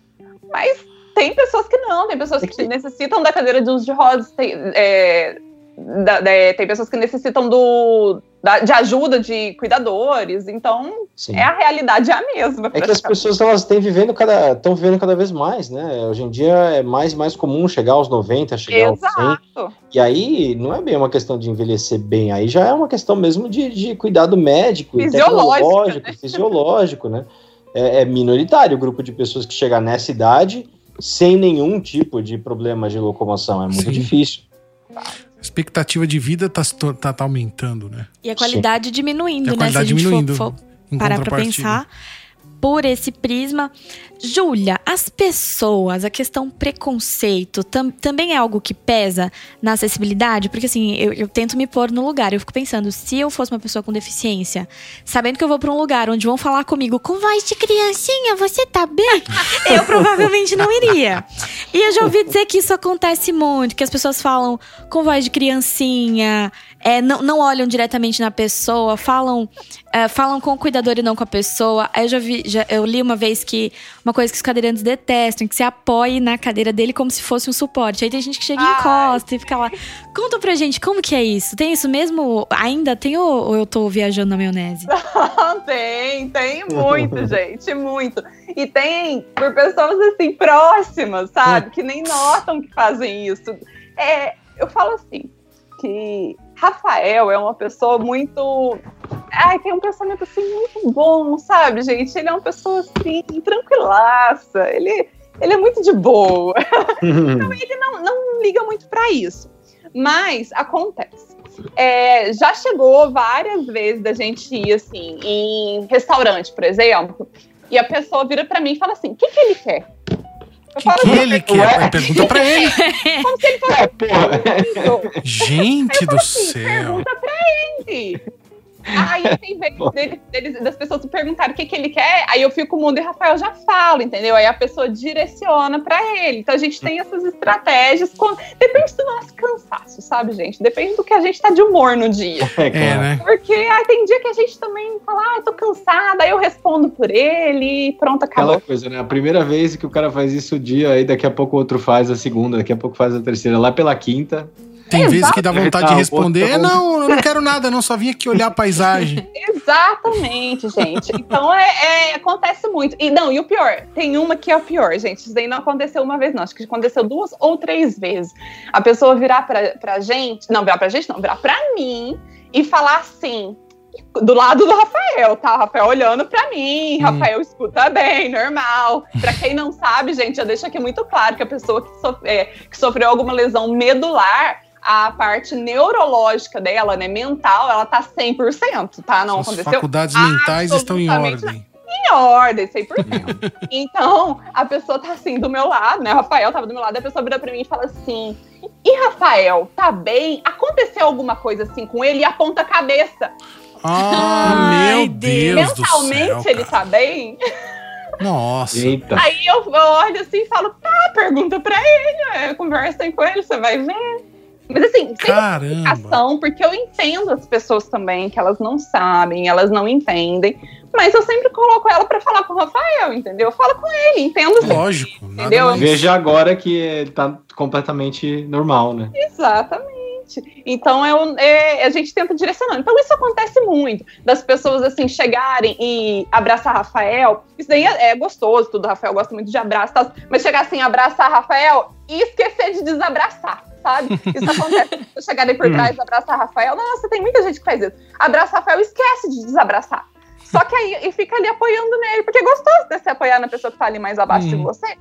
Mas tem pessoas que não, tem pessoas que necessitam da cadeira de uso de rodas, tem, é, da, da, tem pessoas que necessitam do, de ajuda de cuidadores. Então, Sim. é a realidade é a mesma. É que as pessoas elas têm vivendo cada estão vivendo cada vez mais, né? Hoje em dia é mais mais comum chegar aos 90, chegar Exato. aos 100. E aí não é bem uma questão de envelhecer bem, aí já é uma questão mesmo de, de cuidado médico, fisiológico, né? fisiológico, né? É, é minoritário o grupo de pessoas que chega nessa idade sem nenhum tipo de problema de locomoção. É muito Sim. difícil. A expectativa de vida está tá, tá aumentando, né? E a qualidade Sim. diminuindo, e a né? Qualidade Se a gente diminuindo, for, for parar para pensar por esse prisma. Júlia, as pessoas, a questão preconceito tam, também é algo que pesa na acessibilidade? Porque assim, eu, eu, tento me pôr no lugar. Eu fico pensando, se eu fosse uma pessoa com deficiência, sabendo que eu vou para um lugar onde vão falar comigo com voz de criancinha, você tá bem? [laughs] eu provavelmente não iria. E eu já ouvi dizer que isso acontece muito, que as pessoas falam com voz de criancinha, é, não, não olham diretamente na pessoa, falam, é, falam com o cuidador e não com a pessoa. Aí eu já vi, já, eu li uma vez que uma coisa que os cadeirantes detestam, que se apoie na cadeira dele como se fosse um suporte. Aí tem gente que chega e encosta e fica lá. Conta pra gente, como que é isso? Tem isso mesmo? Ainda tem ou, ou eu tô viajando na maionese? [laughs] tem, tem muito, [laughs] gente, muito. E tem por pessoas assim próximas, sabe? Que nem notam que fazem isso. É, eu falo assim, que Rafael é uma pessoa muito. Ai, tem um pensamento assim muito bom, sabe, gente? Ele é uma pessoa assim, tranquilaça. Ele, ele é muito de boa. [laughs] então ele não, não liga muito para isso. Mas acontece. É, já chegou várias vezes da gente ir assim em restaurante, por exemplo, e a pessoa vira para mim e fala assim: o que, que ele quer? O que, [laughs] que ele quer? Pergunta pra ele. Como se ele fosse. É, porra. Gente do assim, céu. Pergunta pra ele. Aí tem vez [laughs] dele, dele, das pessoas perguntarem o que, que ele quer, aí eu fico mundo e Rafael já fala, entendeu? Aí a pessoa direciona para ele. Então a gente tem essas estratégias. Com... Depende do nosso cansaço, sabe, gente? Depende do que a gente tá de humor no dia. [laughs] É, é né? Porque ah, tem dia que a gente também fala, ah, eu tô cansada, aí eu respondo por ele e pronto, acabou. Aquela coisa, né? A primeira vez que o cara faz isso o dia, aí daqui a pouco o outro faz a segunda, daqui a pouco faz a terceira, lá pela quinta. Tem Exato. vezes que dá vontade de responder, não, eu não quero nada, não, só vim aqui olhar a paisagem. [laughs] Exatamente, gente. Então é, é, acontece muito. E não, e o pior, tem uma que é o pior, gente. Isso daí não aconteceu uma vez, não. Acho que aconteceu duas ou três vezes. A pessoa virar pra, pra gente, não, virar pra gente, não, virar pra mim e falar assim. Do lado do Rafael, tá? O Rafael olhando pra mim, hum. Rafael escuta bem, normal. Pra quem não sabe, gente, já deixa aqui muito claro que a pessoa que, sof é, que sofreu alguma lesão medular, a parte neurológica dela, né, mental, ela tá 100%, tá? Não As aconteceu. faculdades mentais estão em ordem. Em ordem, 100%. [laughs] então, a pessoa tá assim do meu lado, né? O Rafael tava do meu lado, a pessoa vira pra mim e fala assim: E Rafael, tá bem? Aconteceu alguma coisa assim com ele e aponta a cabeça. Ah, meu Deus! Mentalmente do céu, ele tá bem? Nossa. Eita. Aí eu olho assim e falo, tá, pergunta pra ele, conversa aí com ele, você vai ver. Mas assim, sem explicação, porque eu entendo as pessoas também, que elas não sabem, elas não entendem. Mas eu sempre coloco ela para falar com o Rafael, entendeu? Fala com ele, entendo sempre. Lógico. Entendeu? Veja agora que tá completamente normal, né? Exatamente. Então eu, é, a gente tenta direcionar. Então isso acontece muito, das pessoas assim chegarem e abraçar Rafael. Isso daí é, é gostoso, tudo. Rafael gosta muito de abraço, mas chegar assim, abraçar Rafael e esquecer de desabraçar sabe? Isso acontece. [laughs] Eu chegar por hum. trás, abraçar Rafael. Nossa, tem muita gente que faz isso. Abraça Rafael esquece de desabraçar. Só que aí e fica ali apoiando nele, porque é gostoso de se apoiar na pessoa que tá ali mais abaixo hum. de você.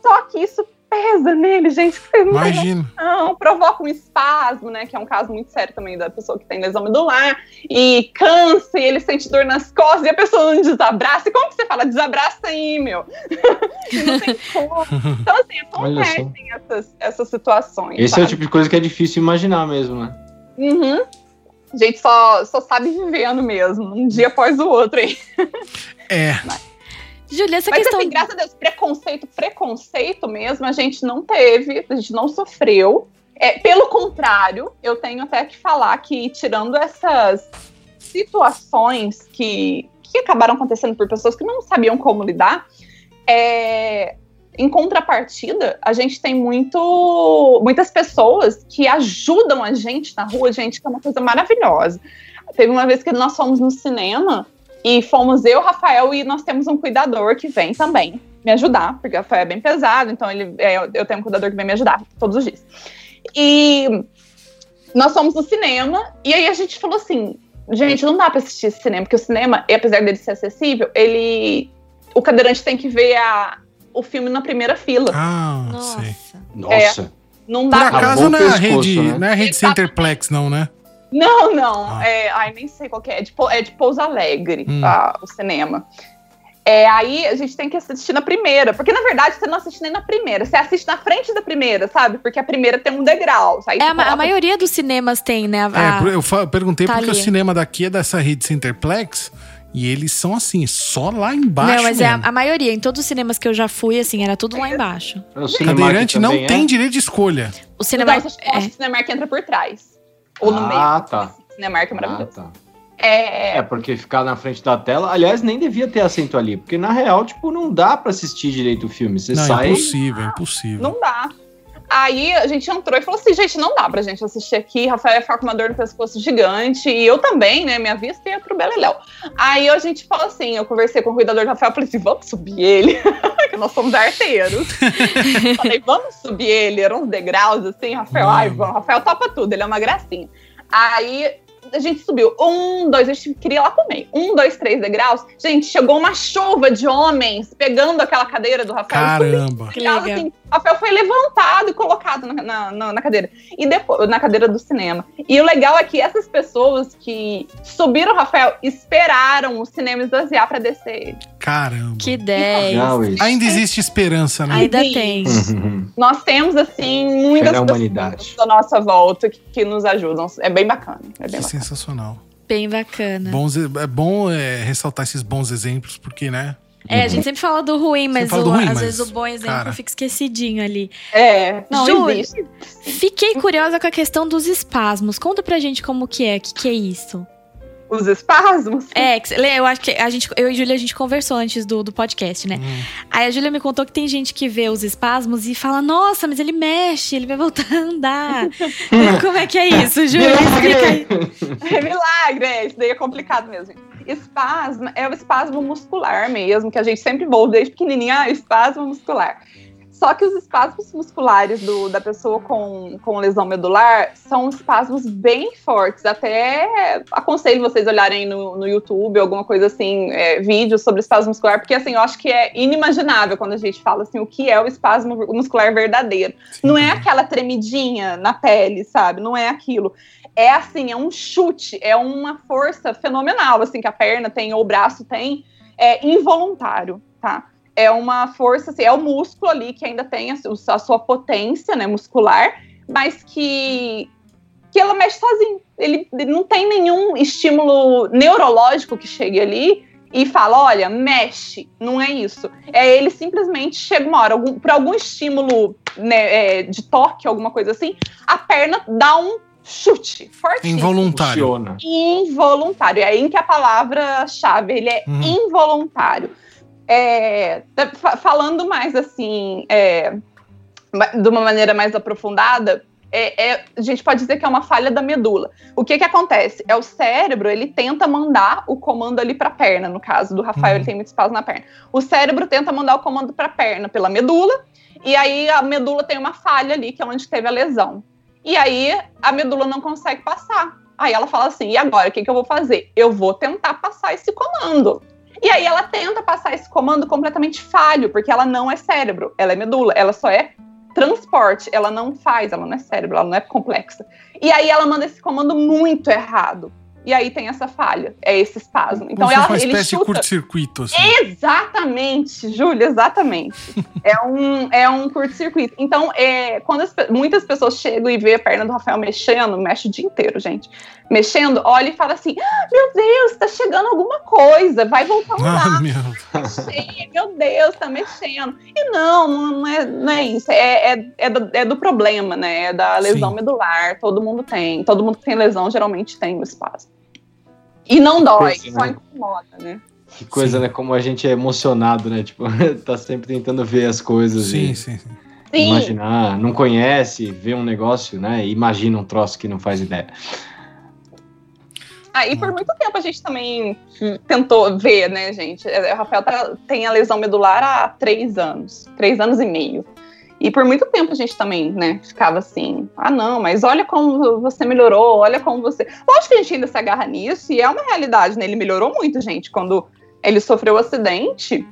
Só que isso pesa nele, gente. Imagina. Não, provoca um espasmo, né? Que é um caso muito sério também da pessoa que tem lesão medular. E cansa, e ele sente dor nas costas, e a pessoa não desabraça. E como que você fala? Desabraça aí, meu. [laughs] não tem como. Então, assim, acontecem essas, essas situações. Esse sabe? é o tipo de coisa que é difícil imaginar mesmo, né? Uhum. A gente só, só sabe vivendo mesmo, um dia após o outro aí. É. [laughs] Mas, Julia, essa Mas, questão. Assim, graças a Deus, preconceito, preconceito mesmo, a gente não teve, a gente não sofreu. É, pelo contrário, eu tenho até que falar que, tirando essas situações que, que acabaram acontecendo por pessoas que não sabiam como lidar, é, em contrapartida, a gente tem muito, muitas pessoas que ajudam a gente na rua, gente, que é uma coisa maravilhosa. Teve uma vez que nós fomos no cinema e fomos eu, Rafael, e nós temos um cuidador que vem também me ajudar, porque o Rafael é bem pesado, então ele, é, eu tenho um cuidador que vem me ajudar todos os dias. E nós fomos no cinema, e aí a gente falou assim: gente, não dá pra assistir esse cinema, porque o cinema, apesar dele ser acessível, ele. O cadeirante tem que ver a, o filme na primeira fila. Ah, Nossa. sei. Nossa. É. Não Por dá. acaso Acabou não é a rede, né? não é a rede Centerplex, não, né? Não, não. Ah. É, ai, nem sei qual que é. É de, é de Pouso Alegre, Hum. tá, o cinema. É, aí a gente tem que assistir na primeira. Porque, na verdade, você não assiste nem na primeira. Você assiste na frente da primeira, sabe? Porque a primeira tem um degrau. Aí É, a, ma- a coloca- maioria dos cinemas tem, né? a- É, eu perguntei tá porque o ali. cinema daqui é dessa rede Centerplex e eles são assim, só lá embaixo. Não, mas é a, a maioria. Em todos os cinemas que eu já fui, assim, era tudo lá embaixo. O Cinemark Cadeirante não é? tem direito de escolha. O cinema. Então, acha é, que o Cinemark entra por trás. Ou no meio. Ah, tá. O Cinemark é Ah, maravilhoso. tá. É, É, porque ficar na frente da tela, aliás, nem devia ter assento ali, porque na real, tipo, não dá pra assistir direito o filme. Você não, sai. é impossível, é impossível. não dá. Aí a gente entrou e falou assim, gente, não dá pra gente assistir aqui. Rafael ia ficar com uma dor no pescoço gigante. E eu também, né? Minha vista ia pro Beleléu. Aí a gente falou assim, eu conversei com o cuidador do Rafael, falei assim, vamos subir ele. [laughs] que nós somos arteiros. [laughs] falei, vamos subir ele. Eram uns degraus assim, Rafael, ai, Vamos. Rafael topa tudo, ele é uma gracinha. Aí a gente subiu. Um, dois, a gente queria ir lá comer. Um, dois, três degraus. Gente, chegou uma chuva de homens pegando aquela cadeira do Rafael. subindo Caramba. Que legal. assim, Rafael foi levantado e colocado na, na, na- na cadeira. E depois, na cadeira do cinema. E o legal é que essas pessoas que subiram o Rafael esperaram o cinema esvaziar pra descer ele. Caramba. Que 10. Legal isso. Ainda existe esperança, né? Ainda tem. [laughs] Nós temos, assim, muitas pessoas da nossa volta que, que nos ajudam. É bem bacana. É bem Que bacana. sensacional. Bem bacana. Bons, é bom é, ressaltar esses bons exemplos, porque, né? É, a gente sempre fala do ruim, mas o- do ruim, às mas, vezes o bom exemplo cara. fica esquecidinho ali. É, não Ju, existe. Fiquei curiosa com a questão dos espasmos. Conta pra gente como que é, o que, que é isso? Os espasmos. É, eu acho que a gente, eu e Júlia, a gente conversou antes do, do podcast, né? Hum. Aí a Júlia me contou que tem gente que vê os espasmos e fala, nossa, mas ele mexe, ele vai voltar a andar. [laughs] Como é que é isso, Júlia? Explica aí. [laughs] É milagre, é, isso daí é complicado mesmo. Espasmo é o espasmo muscular mesmo, que a gente sempre ouve desde pequenininha, ah, espasmo muscular. Só que os espasmos musculares do- da pessoa com, com lesão medular são espasmos bem fortes. Até aconselho vocês olharem no, no YouTube, alguma coisa assim, é, vídeos sobre espasmo muscular, porque assim, eu acho que é inimaginável quando a gente fala assim, o que é o espasmo muscular verdadeiro. Sim. Não é aquela tremidinha na pele, sabe? Não é aquilo. É assim, é um chute, é uma força fenomenal, assim, que a perna tem ou o braço tem, é involuntário, tá? É uma força, assim, é o músculo ali que ainda tem a, a sua potência, né, muscular, mas que que ela mexe sozinho. Ele, ele não tem nenhum estímulo neurológico que chegue ali e fala, olha, mexe. Não é isso. É ele simplesmente chega uma hora, algum, por algum estímulo né, é, de toque, alguma coisa assim, a perna dá um chute fortíssimo. Involuntário. Involuntário. É aí que a palavra-chave, ele é Uhum. involuntário. É, tá- fa- falando mais assim, é, de uma maneira mais aprofundada, é- é- a gente pode dizer que é uma falha da medula. O que que acontece? É o cérebro, ele tenta mandar o comando ali para a perna, no caso do Rafael, Uhum. ele tem muito espaço na perna. O cérebro tenta mandar o comando para a perna pela medula, e aí a medula tem uma falha ali, que é onde teve a lesão. E aí a medula não consegue passar. Aí ela fala assim: e agora? O que, que eu vou fazer? Eu vou tentar passar esse comando. E aí ela tenta passar esse comando completamente falho, porque ela não é cérebro, ela é medula, ela só é transporte, ela não faz, ela não é cérebro, ela não é complexa. E aí ela manda esse comando muito errado. E aí tem essa falha, é esse espasmo. Então Como ela, uma espécie de curto-circuito, assim. Exatamente, Júlia, exatamente. é um, é um curto-circuito. Então, é, quando as muitas pessoas chegam e vê a perna do Rafael mexendo, mexe o dia inteiro, gente. Mexendo, olha e fala assim: ah, meu Deus, tá chegando alguma coisa, vai voltar andar. [laughs] Ah, meu. meu Deus, tá mexendo. E não, não, não é, não é isso. É, é, é, do, é do problema, né? É da lesão Sim. medular. Todo mundo tem. Todo mundo que tem lesão geralmente tem o espasmo. E não dói, Pois é. só incomoda, né? Que coisa, Sim. né? Como a gente é emocionado, né? Tipo, [laughs] tá sempre tentando ver as coisas Sim, e sim, sim. Sim, imaginar. Não conhece, vê um negócio, né? Imagina um troço que não faz ideia. Ah, e por muito tempo a gente também tentou ver, né, gente? O Rafael tá- tem a lesão medular há três anos, três anos e meio. E por muito tempo a gente também, né, ficava assim, ah, não, mas olha como você melhorou, olha como você. Lógico que a gente ainda se agarra nisso, e é uma realidade, né? Ele melhorou muito, gente. Quando ele sofreu o acidente,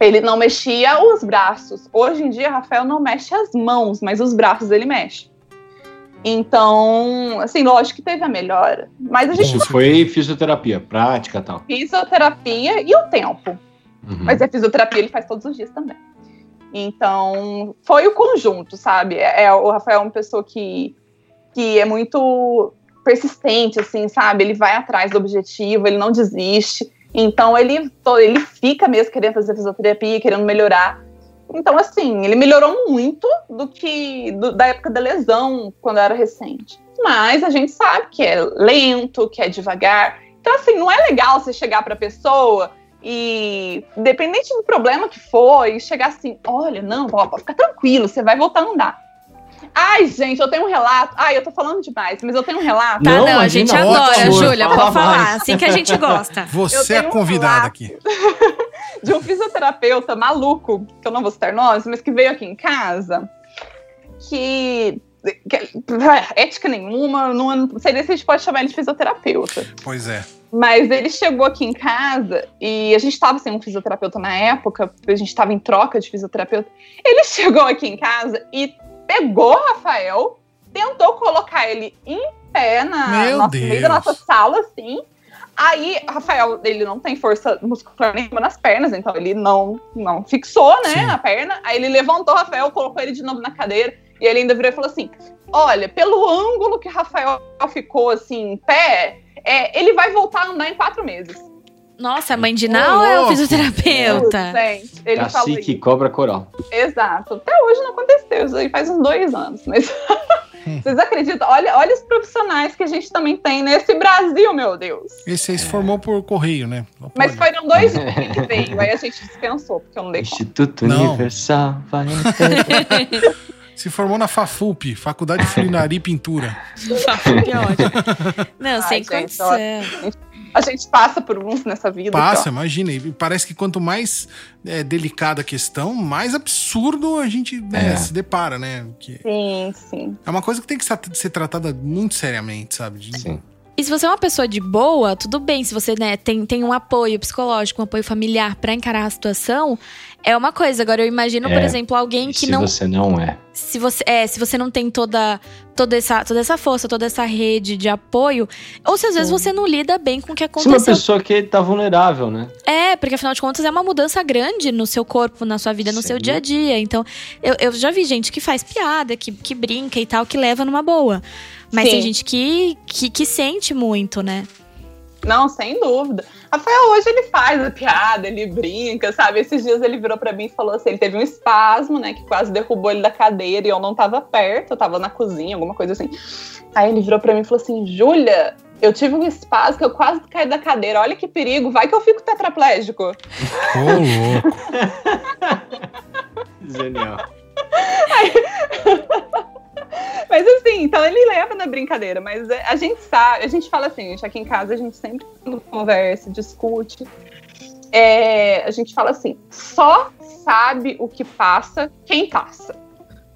ele não mexia os braços. Hoje em dia, Rafael não mexe as mãos, mas os braços ele mexe. Então, assim, lógico que teve a melhora. Mas a gente Isso foi fisioterapia, prática e tal. fisioterapia e o tempo. Uhum. Mas a fisioterapia ele faz todos os dias também. Então, foi o conjunto, sabe? É, é- o Rafael é uma pessoa que, que é muito persistente, assim, sabe? Ele vai atrás do objetivo, ele não desiste. Então, ele, ele fica mesmo querendo fazer fisioterapia, querendo melhorar. Então, assim, ele melhorou muito do que do- da época da lesão, quando era recente. Mas a gente sabe que é lento, que é devagar. Então, assim, não é legal você chegar pra pessoa e, independente do problema que for, e chegar assim: olha, não, ó, pode ficar tranquilo, você vai voltar a andar. Ai, gente, eu tenho um relato. Ai, eu tô falando demais, mas eu tenho um relato. Tá, Não, não, a gente imagina, adora, ótimo. Júlia, Fala pode falar. mais. Assim que a gente gosta. [laughs] Você é um convidada relato. aqui. [laughs] de um fisioterapeuta maluco, que eu não vou citar nomes, mas que veio aqui em casa, que- ética nenhuma, não, não sei nem se a gente pode chamar ele de fisioterapeuta. Pois é. Mas ele chegou aqui em casa e a gente estava sem um fisioterapeuta na época, a gente estava em troca de fisioterapeuta. Ele [laughs] chegou aqui em casa e pegou o Rafael, tentou colocar ele em pé na nossa, no meio da nossa sala, assim. Aí, Rafael, ele não tem força muscular nenhuma nas pernas, então ele não, não fixou, né, Sim. a perna. Aí ele levantou o Rafael, colocou ele de novo na cadeira, e ele ainda virou e falou assim: Olha, pelo ângulo que Rafael ficou assim, em pé, é, ele vai voltar a andar em quatro meses. Nossa, a mãe de Nau é o fisioterapeuta. Gente, ele falou Cacique isso. cobra coral. Exato. Até hoje não aconteceu, isso aí faz uns dois anos. Mas [laughs] vocês acreditam? Olha, olha os profissionais que a gente também tem nesse Brasil, meu Deus. Esse aí se formou por correio, né? Não Mas pode. foram dois dias que veio, aí a gente dispensou, porque eu não dei conta. Instituto Não. Universal vai [laughs] Se formou na FAFUP, Faculdade de Funilaria e Pintura. [laughs] que ótimo. Não, Ai, sem gente, condição. A gente passa por uns nessa vida. Passa, então. imagina. E parece que quanto mais é, delicada a questão, mais absurdo a gente né, É. se depara, né? Que Sim, sim. é uma coisa que tem que ser tratada muito seriamente, sabe? De- Sim. E se você é uma pessoa de boa, tudo bem. Se você né, tem, tem um apoio psicológico, um apoio familiar pra encarar a situação, é uma coisa. Agora, eu imagino, por É. exemplo, alguém E que se não. você não é. Se você, é, se você não tem toda, toda, essa, toda essa força, toda essa rede de apoio, ou se às vezes você não lida bem com o que Se uma aconteceu. pessoa que tá vulnerável, né? É, porque afinal de contas é uma mudança grande no seu corpo, na sua vida, no seu Sim. dia a dia. Então, eu, eu já vi gente que faz piada, que, que brinca e tal, que leva numa boa. Mas Sim. tem gente que, que, que sente muito, né? Não, sem dúvida. Rafael, hoje ele faz a piada, ele brinca, sabe? Esses dias ele virou pra mim e falou assim: ele teve um espasmo, né? Que quase derrubou ele da cadeira e eu não tava perto, eu tava na cozinha, alguma coisa assim. Aí ele virou pra mim e falou assim: Júlia, eu tive um espasmo que eu quase caí da cadeira, olha que perigo, vai que eu fico tetraplégico. Ô, louco. [laughs] Genial. [laughs] Mas assim, então ele leva na brincadeira, mas é, a gente sabe, a gente fala assim, gente, aqui em casa a gente sempre conversa, discute. É, a gente fala assim, só sabe o que passa quem passa.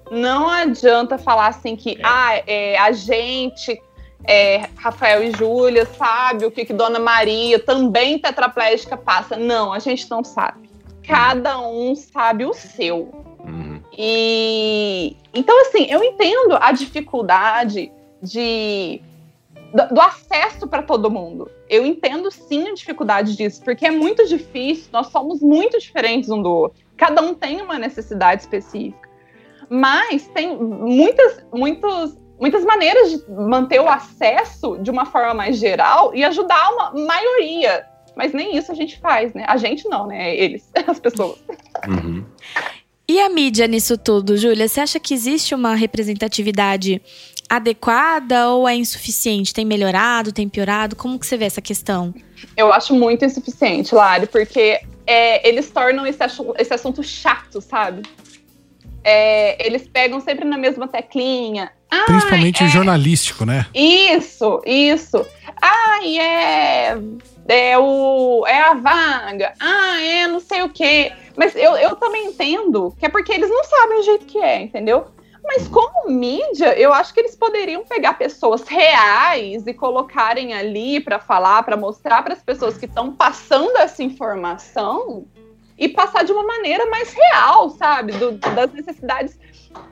Não adianta falar assim que ah, é, a gente, é, Rafael e Júlia, sabe o que, que Dona Maria, também tetraplégica, passa. Não, a gente não sabe. Cada um sabe o seu. E então, assim, eu entendo a dificuldade de do, do acesso para todo mundo. Eu entendo sim a dificuldade disso, porque é muito difícil, nós somos muito diferentes um do outro. Cada um tem uma necessidade específica. Mas tem muitas, muitos, muitas maneiras de manter o acesso de uma forma mais geral e ajudar uma maioria. Mas nem isso a gente faz, né? A gente não, né? Eles, [laughs] as pessoas. Uhum. E a mídia nisso tudo, Júlia? Você acha que existe uma representatividade adequada ou é insuficiente? Tem melhorado, tem piorado? Como que você vê essa questão? Eu acho muito insuficiente, Lari, porque é, eles tornam esse, esse assunto chato, sabe? É, eles pegam sempre na mesma teclinha. Principalmente é... jornalístico, né? Isso, isso. Ah, é, é, o, é a vaga. Ah, é não sei o quê. Mas eu, eu também entendo que é porque eles não sabem o jeito que é, entendeu? Mas como mídia, eu acho que eles poderiam pegar pessoas reais e colocarem ali para falar, para mostrar para as pessoas que estão passando essa informação e passar de uma maneira mais real, sabe? Do, das necessidades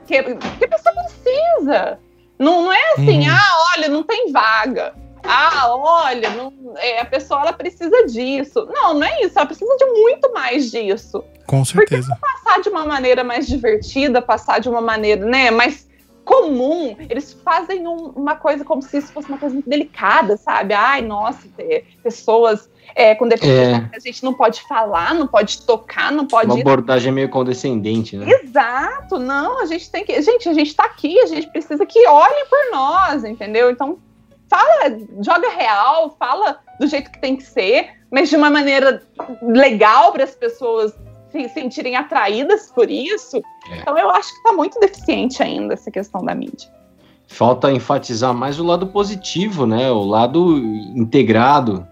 que, que a pessoa precisa. Não, não é assim, uhum. ah, olha, não tem vaga. Ah, olha, não, é, a pessoa ela precisa disso. Não, não é isso. Ela precisa de muito mais disso. Com certeza. Porque passar de uma maneira mais divertida, passar de uma maneira, né, mais comum, eles fazem um, uma coisa como se isso fosse uma coisa muito delicada, sabe? Ai, nossa, pessoas é, com deficiência é. a gente não pode falar, não pode tocar, não pode. Uma abordagem meio condescendente, né? Exato, não, a gente tem que. Gente, a gente tá aqui, a gente precisa que olhem por nós, entendeu? Então, fala, joga real, fala do jeito que tem que ser, mas de uma maneira legal para as pessoas se sentirem atraídas por isso. É. Então eu acho que está muito deficiente ainda essa questão da mídia. Falta enfatizar mais o lado positivo, né? O lado integrado.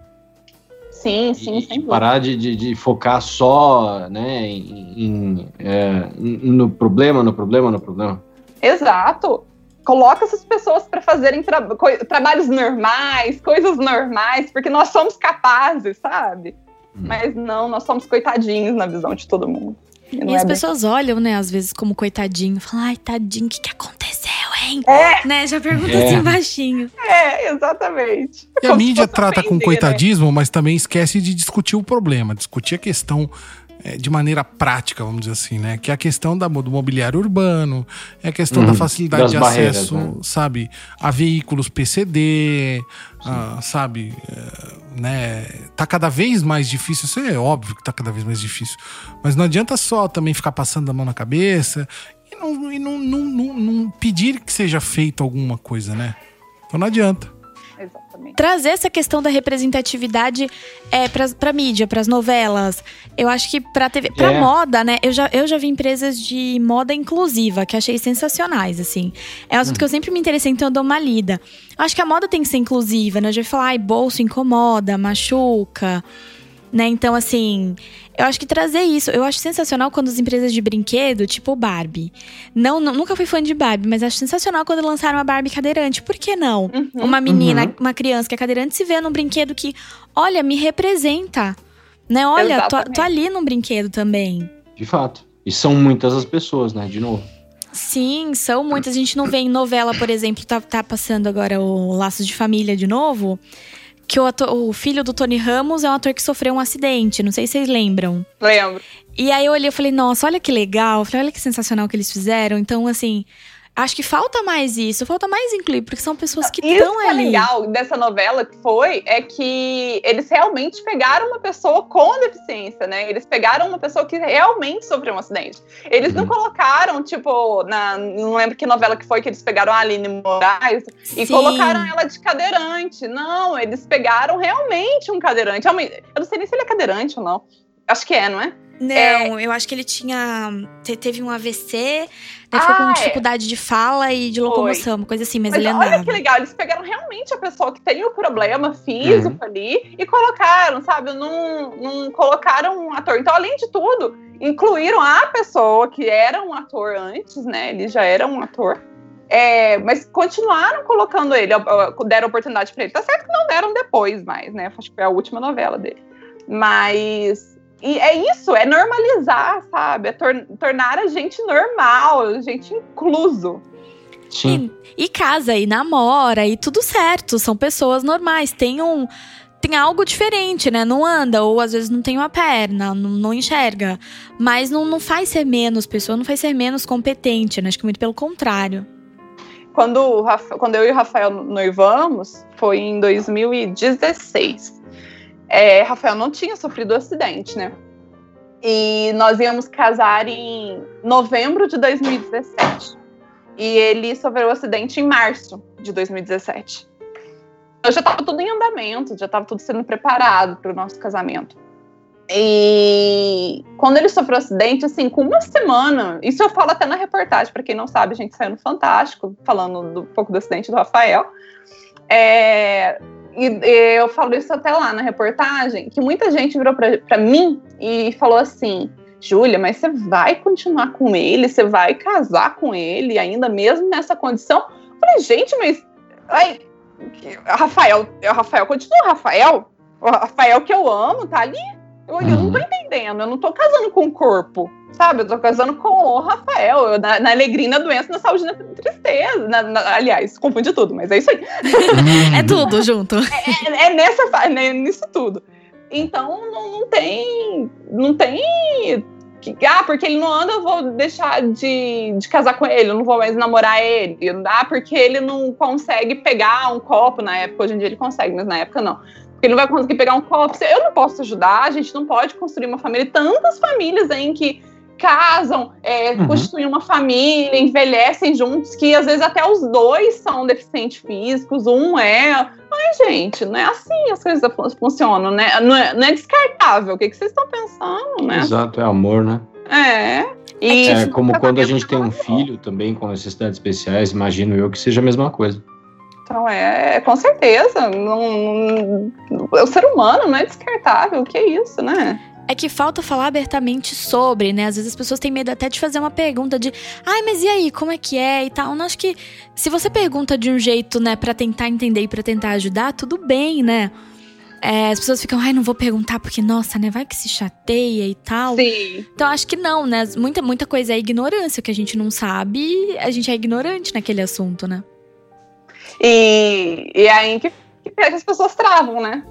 Sim, sim, e, parar de, de, de, focar só né, em, em é, no problema, no problema, no problema. Exato. Coloca essas pessoas para fazerem tra trabalhos normais, coisas normais, porque nós somos capazes, sabe? Hum. Mas não, nós somos coitadinhos na visão de todo mundo. E, e as é pessoas bem... olham, né, às vezes, como coitadinho, falam, ai, tadinho, o que, que aconteceu, hein? É. Né? Já pergunta é. assim baixinho. É, exatamente. E a mídia trata com coitadismo, né? mas também esquece de discutir o problema, discutir a questão é, de maneira prática, vamos dizer assim, né? Que é a questão da, do mobiliário urbano, é a questão uhum, da facilidade de acesso, né? sabe, a veículos PCD, a, sabe, é, né? Tá cada vez mais difícil, isso é óbvio que tá cada vez mais difícil, mas não adianta só também ficar passando a mão na cabeça e não, e não, não, não, não pedir que seja feito alguma coisa, né? Então não adianta. Exatamente. Trazer essa questão da representatividade é, pra, pra mídia, pras novelas. Eu acho que pra TV. Pra é. moda, né? Eu já, eu já vi empresas de moda inclusiva, que achei sensacionais, assim. É um assunto hum. que eu sempre me interessei, então eu dou uma lida. Eu acho que a moda tem que ser inclusiva, né? Eu já falar, ai, bolso incomoda, machuca. Né? Então, assim, eu acho que trazer isso, eu acho sensacional quando as empresas de brinquedo, tipo Barbie. Não, não nunca fui fã de Barbie, mas acho sensacional quando lançaram uma Barbie cadeirante. Por que não? Uhum, uma menina, uhum. uma criança que é cadeirante se vê num brinquedo que, olha, me representa. Né? Olha, tô, tô ali num brinquedo também. De fato. E são muitas as pessoas, né? De novo. Sim, são muitas. A gente não vê em novela, por exemplo, tá, tá passando agora o Laços de Família de novo que o, ator, o, filho do Tony Ramos é um ator que sofreu um acidente, não sei se vocês lembram. Lembro. E aí eu olhei e falei, nossa, olha que legal, falei, olha que sensacional que eles fizeram. Então, assim, Acho que falta mais isso, falta mais incluir, porque são pessoas que estão é ali. O legal dessa novela que foi é que eles realmente pegaram uma pessoa com deficiência, né? Eles pegaram uma pessoa que realmente sofreu um acidente. Eles não uhum. colocaram, tipo, na, não lembro que novela que foi que eles pegaram a Aline Moraes Sim. e colocaram ela de cadeirante. Não, eles pegaram realmente um cadeirante. Eu não sei nem se ele é cadeirante ou não. Acho que é, não é? Não, é... eu acho que ele tinha. Teve um AVC, daí ficou com ah, é. dificuldade é. de fala e de locomoção, uma coisa assim, mas, mas ele andava. Olha que legal, eles pegaram realmente a pessoa que tem o problema físico uhum. ali e colocaram, sabe? Não, não colocaram um ator. Então, além de tudo, incluíram a pessoa que era um ator antes, né? Ele já era um ator. É, mas continuaram colocando ele, deram oportunidade para ele. Tá certo que não deram depois mais, né? Acho que foi a última novela dele. Mas e é isso, é normalizar, sabe? É tor tornar a gente normal, a gente incluso. Sim. E, e casa, e namora, e tudo certo. São pessoas normais. Tem um tem algo diferente, né? Não anda, ou às vezes não tem uma perna, não, não enxerga. Mas não, não faz ser menos pessoa, não faz ser menos competente, né? Acho que muito pelo contrário. Quando, quando eu e o Rafael noivamos, foi em 2016 é, Rafael não tinha sofrido acidente, né? E nós íamos casar em novembro de 2017. E ele sofreu um acidente em março de 2017. Eu já estava tudo em andamento, já estava tudo sendo preparado para o nosso casamento. E quando ele sofreu um acidente, assim, com uma semana, isso eu falo até na reportagem, para quem não sabe, a gente saiu no Fantástico, falando do, um pouco do acidente do Rafael. É, e, e, eu falo isso até lá na reportagem, que muita gente virou para mim e falou assim: Júlia, mas você vai continuar com ele? Você vai casar com ele ainda mesmo nessa condição? Eu falei, gente, mas. Ai, Rafael, Rafael continua Rafael? O Rafael que eu amo, tá ali. Eu, eu não tô uhum. entendendo, eu não tô casando com o corpo, sabe? Eu tô casando com o Rafael, eu, na, na, alegria, na doença, na saúde, na tristeza. Na, na, aliás, confunde tudo, mas é isso aí. é tudo junto. É, é, é nessa, né, nisso tudo. Então não, não tem. Não tem que, ah, porque ele não anda, eu vou deixar de, de casar com ele, eu não vou mais namorar ele. Ah, porque ele não consegue pegar um copo na época, hoje em dia ele consegue, mas na época não. Porque ele não vai conseguir pegar um copo. Eu não posso ajudar, a gente não pode construir uma família. Tantas famílias em que casam, é, uhum. constituem uma família, envelhecem juntos, que às vezes até os dois são deficientes físicos, um é. Ai, gente, não é assim as coisas funcionam, né? Não é, não é descartável. O que, que vocês estão pensando, né? Exato, é amor, né? É. E é como quando a gente tem um filho também com necessidades especiais, imagino eu que seja a mesma coisa. Então, é, com certeza. Não, não, o ser humano não é descartável. O que é isso, né? É que falta falar abertamente sobre, né? Às vezes as pessoas têm medo até de fazer uma pergunta de, ai, mas e aí, como é que é e tal. Não acho que se você pergunta de um jeito, né, para tentar entender e para tentar ajudar, tudo bem, né? É, as pessoas ficam, ai, não vou perguntar porque, nossa, né, vai que se chateia e tal. Sim. Então acho que não, né? Muita, muita coisa é ignorância, o que a gente não sabe, a gente é ignorante naquele assunto, né? E, e é aí que, que as pessoas travam, né?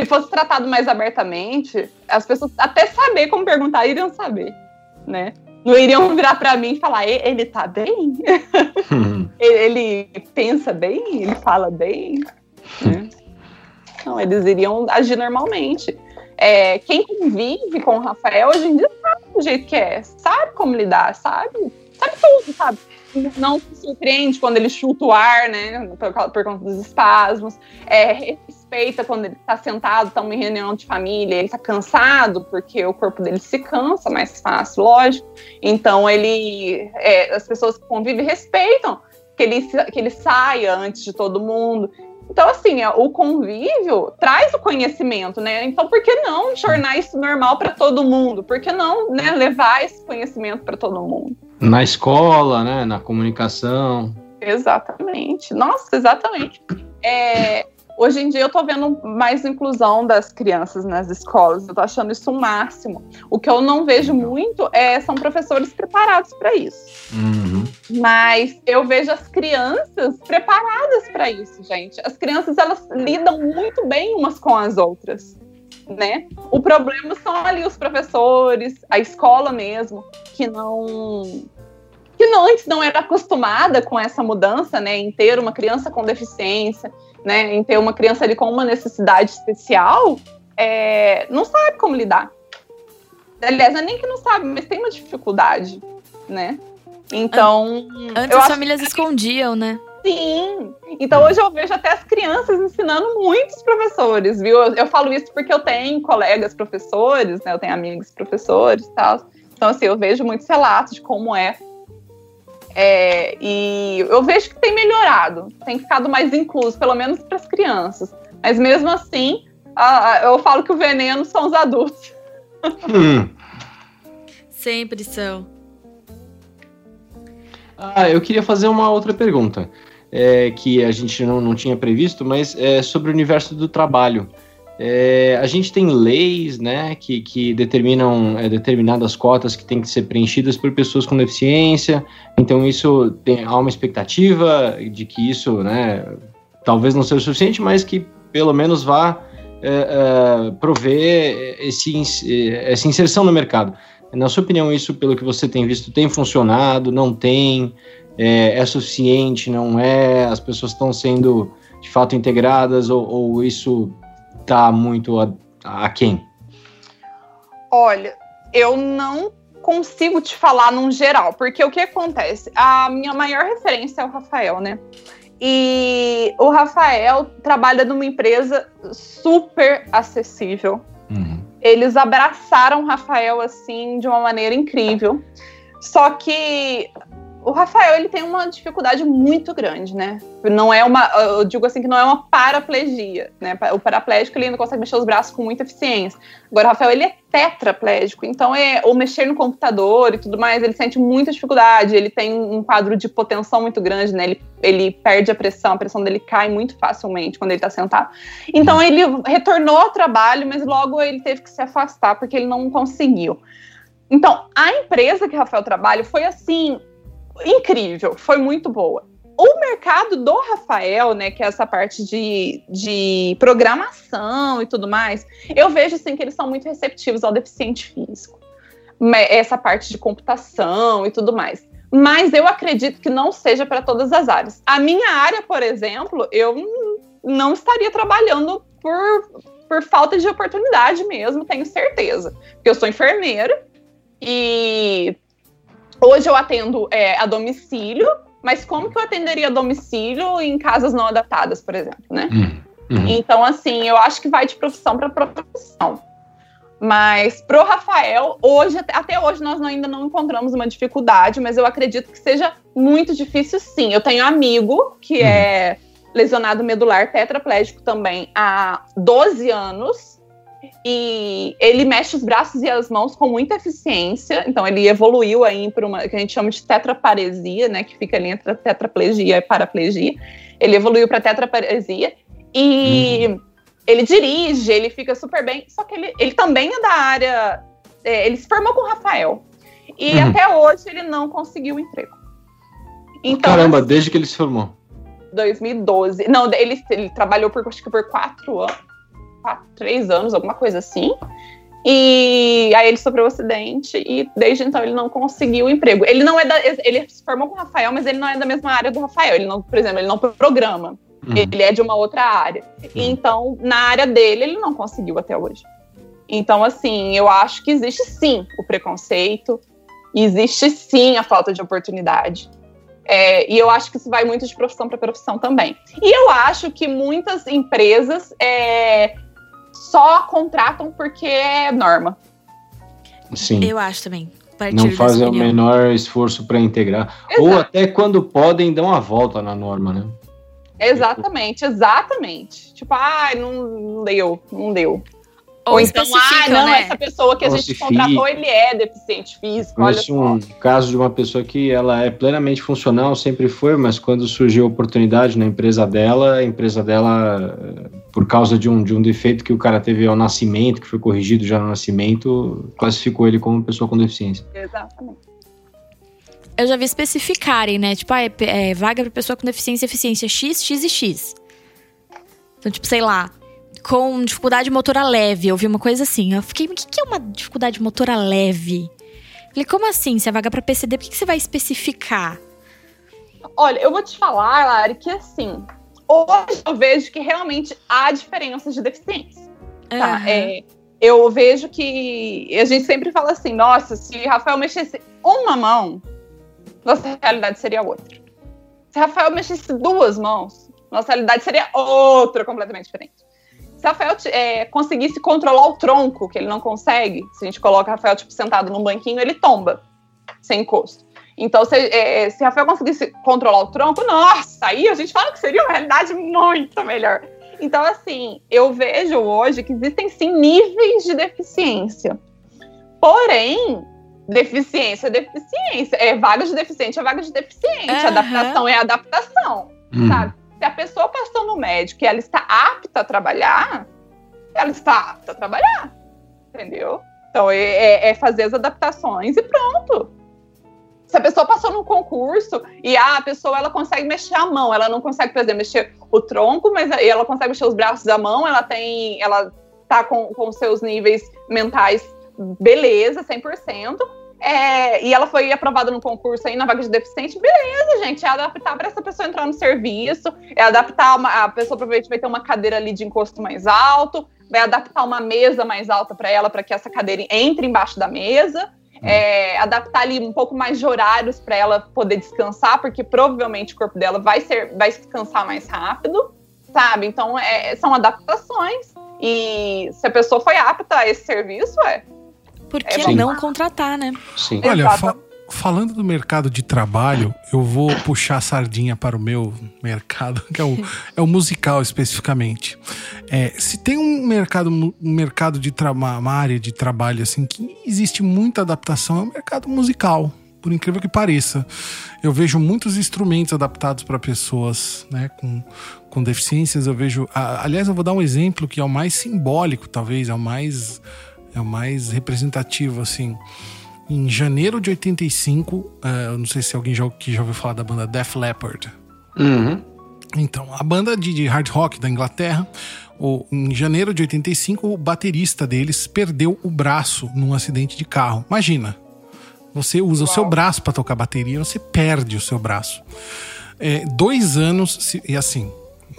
Se fosse tratado mais abertamente, as pessoas até saber como perguntar iriam saber, né? Não iriam virar para mim e falar, ele tá bem? [laughs] Uhum. ele pensa bem? Ele fala bem? Né? Não, eles iriam agir normalmente. É, quem convive com o Rafael hoje em dia sabe do jeito que é, sabe como lidar, sabe? Sabe tudo, sabe? Não se surpreende quando ele chuta o ar, né? Por, por conta dos espasmos. É, respeita quando ele está sentado, está em reunião de família, ele está cansado, porque o corpo dele se cansa mais fácil, lógico. Então ele, é, as pessoas que convivem respeitam que ele, que ele saia antes de todo mundo. Então, assim, é, o convívio traz o conhecimento, né? Então, por que não tornar isso normal para todo mundo? Por que não né, levar esse conhecimento para todo mundo? Na escola, né? Na comunicação. Exatamente. Nossa, exatamente. É, Hoje em dia eu tô vendo mais inclusão das crianças nas escolas, eu tô achando isso o um máximo. O que eu não vejo muito é são professores preparados para isso. Uhum. Mas eu vejo as crianças preparadas para isso, gente. As crianças elas lidam muito bem umas com as outras. Né? O problema são ali os professores, a escola mesmo, que não que não, antes não era acostumada com essa mudança, né, em ter uma criança com deficiência, né, em ter uma criança ali com uma necessidade especial, é, não sabe como lidar. Aliás, é nem que não sabe, mas tem uma dificuldade, né? Então. Antes as famílias que... escondiam, né? Sim. Então hoje eu vejo até as crianças ensinando muitos professores, viu? Eu, eu falo isso porque eu tenho colegas professores, né? Eu tenho amigos professores e tal. Então, assim, eu vejo muitos relatos de como é é, e eu vejo que tem melhorado, tem ficado mais incluso, pelo menos para as crianças. Mas mesmo assim, a, a, eu falo que o veneno são os adultos. Hum. Sempre são. Ah, eu queria fazer uma outra pergunta, é, que a gente não, não tinha previsto, mas é sobre o universo do trabalho. É, a gente tem leis né, que, que determinam é, determinadas cotas que têm que ser preenchidas por pessoas com deficiência, então isso tem, há uma expectativa de que isso né, talvez não seja o suficiente, mas que pelo menos vá é, é prover esse, essa inserção no mercado. Na sua opinião, isso, pelo que você tem visto, tem funcionado? Não tem? É, é suficiente? Não é? As pessoas estão sendo de fato integradas ou, ou isso tá muito a, a quem? Olha, eu não consigo te falar num geral, porque o que acontece? A minha maior referência é o Rafael, né? E o Rafael trabalha numa empresa super acessível. Uhum. Eles abraçaram o Rafael assim de uma maneira incrível. Só que o Rafael ele tem uma dificuldade muito grande, né? Não é uma, eu digo assim que não é uma paraplegia, né? O paraplégico ele ainda consegue mexer os braços com muita eficiência. Agora o Rafael ele é tetraplégico, então é ou mexer no computador e tudo mais, ele sente muita dificuldade. Ele tem um quadro de potensão muito grande, né? Ele, ele perde a pressão, a pressão dele cai muito facilmente quando ele está sentado. Então ele retornou ao trabalho, mas logo ele teve que se afastar porque ele não conseguiu. Então, a empresa que o Rafael trabalha foi assim, incrível, foi muito boa. O mercado do Rafael, né, que é essa parte de, de programação e tudo mais, eu vejo assim que eles são muito receptivos ao deficiente físico. Essa parte de computação e tudo mais. Mas eu acredito que não seja para todas as áreas. A minha área, por exemplo, eu não estaria trabalhando por, por falta de oportunidade mesmo, tenho certeza. Porque eu sou enfermeira e Hoje eu atendo é, a domicílio, mas como que eu atenderia a domicílio em casas não adaptadas, por exemplo, né? Uhum. uhum. Então, assim, eu acho que vai de profissão para profissão. Mas pro Rafael, hoje, até hoje, nós ainda não encontramos uma dificuldade, mas eu acredito que seja muito difícil sim. Eu tenho um amigo que uhum. é lesionado medular tetraplégico também há 12 anos. E ele mexe os braços e as mãos com muita eficiência. Então ele evoluiu aí para uma que a gente chama de tetraparesia, né, que fica ali entre tetraplegia e paraplegia. Ele evoluiu para tetraparesia e uhum. ele dirige, ele fica super bem. Só que ele, ele também é da área. É, ele se formou com o Rafael e uhum. até hoje ele não conseguiu emprego. Então, Caramba, assim, desde que ele se formou. 2012. Não, ele, ele trabalhou por acho que por quatro anos quatro, três anos, alguma coisa assim. E aí ele sofreu um acidente e desde então ele não conseguiu emprego. Ele não é da, ele se formou com o Rafael, mas ele não é da mesma área do Rafael. Ele não, por exemplo, ele não programa. Uhum. Ele é de uma outra área. Uhum. Então, na área dele, ele não conseguiu até hoje. Então, assim, eu acho que existe sim o preconceito, existe sim a falta de oportunidade. É, e eu acho que isso vai muito de profissão para profissão também. E eu acho que muitas empresas é, só contratam porque é norma. Sim. Eu acho também. Não fazem o menor esforço para integrar. Exato. Ou até quando podem, dão uma volta na norma, né? Exatamente, exatamente. Tipo, ai, ah, não deu, não deu. Ou, Ou então, ah, não, né? essa pessoa que a gente contratou, ele é deficiente físico. Conheço um caso de uma pessoa que ela é plenamente funcional, sempre foi, mas quando surgiu a oportunidade na empresa dela, a empresa dela, por causa de um, de um defeito que o cara teve ao nascimento, que foi corrigido já no nascimento, classificou ele como pessoa com deficiência. Exatamente. Eu já vi especificarem, né? Tipo, ah, é, é vaga para pessoa com deficiência, eficiência X, X e X. Então, tipo, sei lá, com dificuldade motora leve. Eu vi uma coisa assim. Eu fiquei, o que é uma dificuldade motora leve? Falei, como assim? Se é vaga para PCD, por que, você vai especificar? Olha, eu vou te falar, Lari, que assim, hoje eu vejo que realmente há diferenças de deficiência. Tá? Uhum. É, eu vejo que a gente sempre fala assim, nossa, se Rafael mexesse uma mão, nossa realidade seria outra. Se Rafael mexesse duas mãos, nossa realidade seria outra completamente diferente Rafael é, conseguisse controlar o tronco, que ele não consegue, se a gente coloca Rafael tipo, sentado num banquinho, ele tomba sem encosto. Então, se, é, se Rafael conseguisse controlar o tronco, nossa, aí a gente fala que seria uma realidade muito melhor. Então, assim, eu vejo hoje que existem sim níveis de deficiência. Porém, deficiência é deficiência. É vaga de deficiente, é vaga de deficiente. Uhum. Adaptação é adaptação, uhum. sabe? Se a pessoa passou no médico e ela está apta a trabalhar, ela está apta a trabalhar. Entendeu? Então é, é, é fazer as adaptações e pronto. Se a pessoa passou no concurso e ah, a pessoa ela consegue mexer a mão, ela não consegue, por exemplo, mexer o tronco, mas ela consegue mexer os braços da mão, ela tem, ela tá com, com seus níveis mentais beleza, 100%, é, e ela foi aprovada no concurso aí na vaga de deficiente, beleza, gente. É adaptar para essa pessoa entrar no serviço, é adaptar uma, a pessoa provavelmente vai ter uma cadeira ali de encosto mais alto, vai adaptar uma mesa mais alta para ela para que essa cadeira entre embaixo da mesa. é, adaptar ali um pouco mais de horários para ela poder descansar, porque provavelmente o corpo dela vai ser, vai descansar mais rápido, sabe? Então é, são adaptações. E se a pessoa foi apta a esse serviço, é. Por que é não contratar, né? Sim. Olha, fa falando do mercado de trabalho, eu vou puxar a sardinha para o meu mercado, [laughs] que é o, é o musical especificamente. É, se tem um mercado, um mercado de uma área de trabalho assim que existe muita adaptação, é o mercado musical. Por incrível que pareça, eu vejo muitos instrumentos adaptados para pessoas né, com, com deficiências. Eu vejo, aliás, eu vou dar um exemplo que é o mais simbólico, talvez, é o mais é o mais representativo assim em janeiro de 85, uh, eh, eu não sei se alguém já, que já ouviu falar da banda Def Leppard. Uhum. Então, a banda de, de, hard rock da Inglaterra, o, em janeiro de 85, o baterista deles perdeu o braço num acidente de carro. Imagina, você usa Uau. o seu braço para tocar bateria, você perde o seu braço. É, dois anos, se, e assim,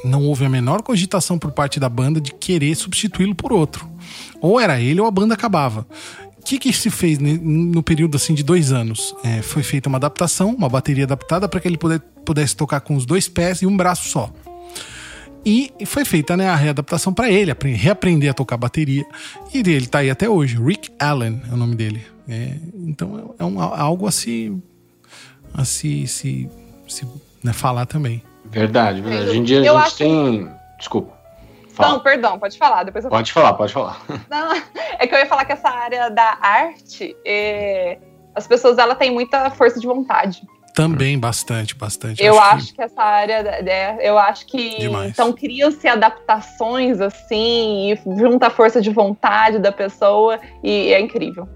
não houve a menor cogitação por parte da banda de querer substituí-lo por outro. Ou era ele ou a banda acabava. O que, que se fez no período assim de dois anos? É, foi feita uma adaptação, uma bateria adaptada para que ele pudesse tocar com os dois pés e um braço só. E foi feita né, a readaptação para ele, reaprender a tocar bateria. E ele está aí até hoje. Rick Allen é o nome dele. É, então é um, algo a se, a se, se, se né, falar também. Verdade, verdade. Hoje em dia a gente acho... tem. Desculpa. Fala. Não, perdão, pode falar. Depois Pode falar, pode falar. [laughs] Não, é que eu ia falar que essa área da arte, é, as pessoas ela tem muita força de vontade. Também, bastante, bastante. Eu acho, acho que... que... essa área, né, eu acho que Demais. então criam-se adaptações assim, e junta a força de vontade da pessoa e é incrível.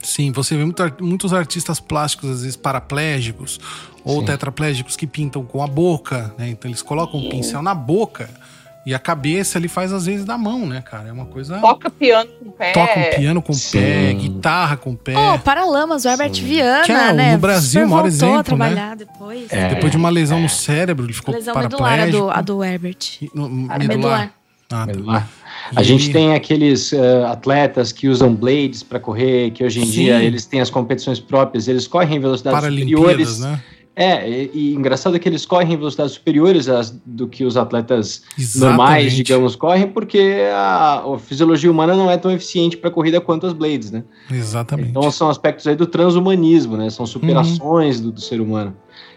Sim, você vê muito, muitos artistas plásticos, às vezes paraplégicos ou Sim. tetraplégicos que pintam com a boca, né? Então eles colocam Sim. um pincel na boca e a cabeça ele faz às vezes da mão, né, cara? É uma coisa. Toca piano com o pé. Toca um piano com o pé, guitarra com o pé. Oh, Paralamas, o Herbert Sim. Viana, que é, né? No Brasil, o maior exemplo, a trabalhar né? depois. É, depois de uma lesão é. no cérebro, ele ficou lesão paraplégico. Medular, a do, a do Herbert. No, medular. medular. Ah, tá. A e... gente tem aqueles uh, atletas que usam blades para correr, que hoje em Sim. dia eles têm as competições próprias, eles correm em velocidades superiores. Né? É, e, e, engraçado é que eles correm em velocidades superiores às, do que os atletas Exatamente. normais, digamos, correm, porque a, a, fisiologia humana não é tão eficiente para corrida quanto as blades, né? Exatamente. Então são aspectos aí do transhumanismo, né? São superações uhum. do, do, ser humano.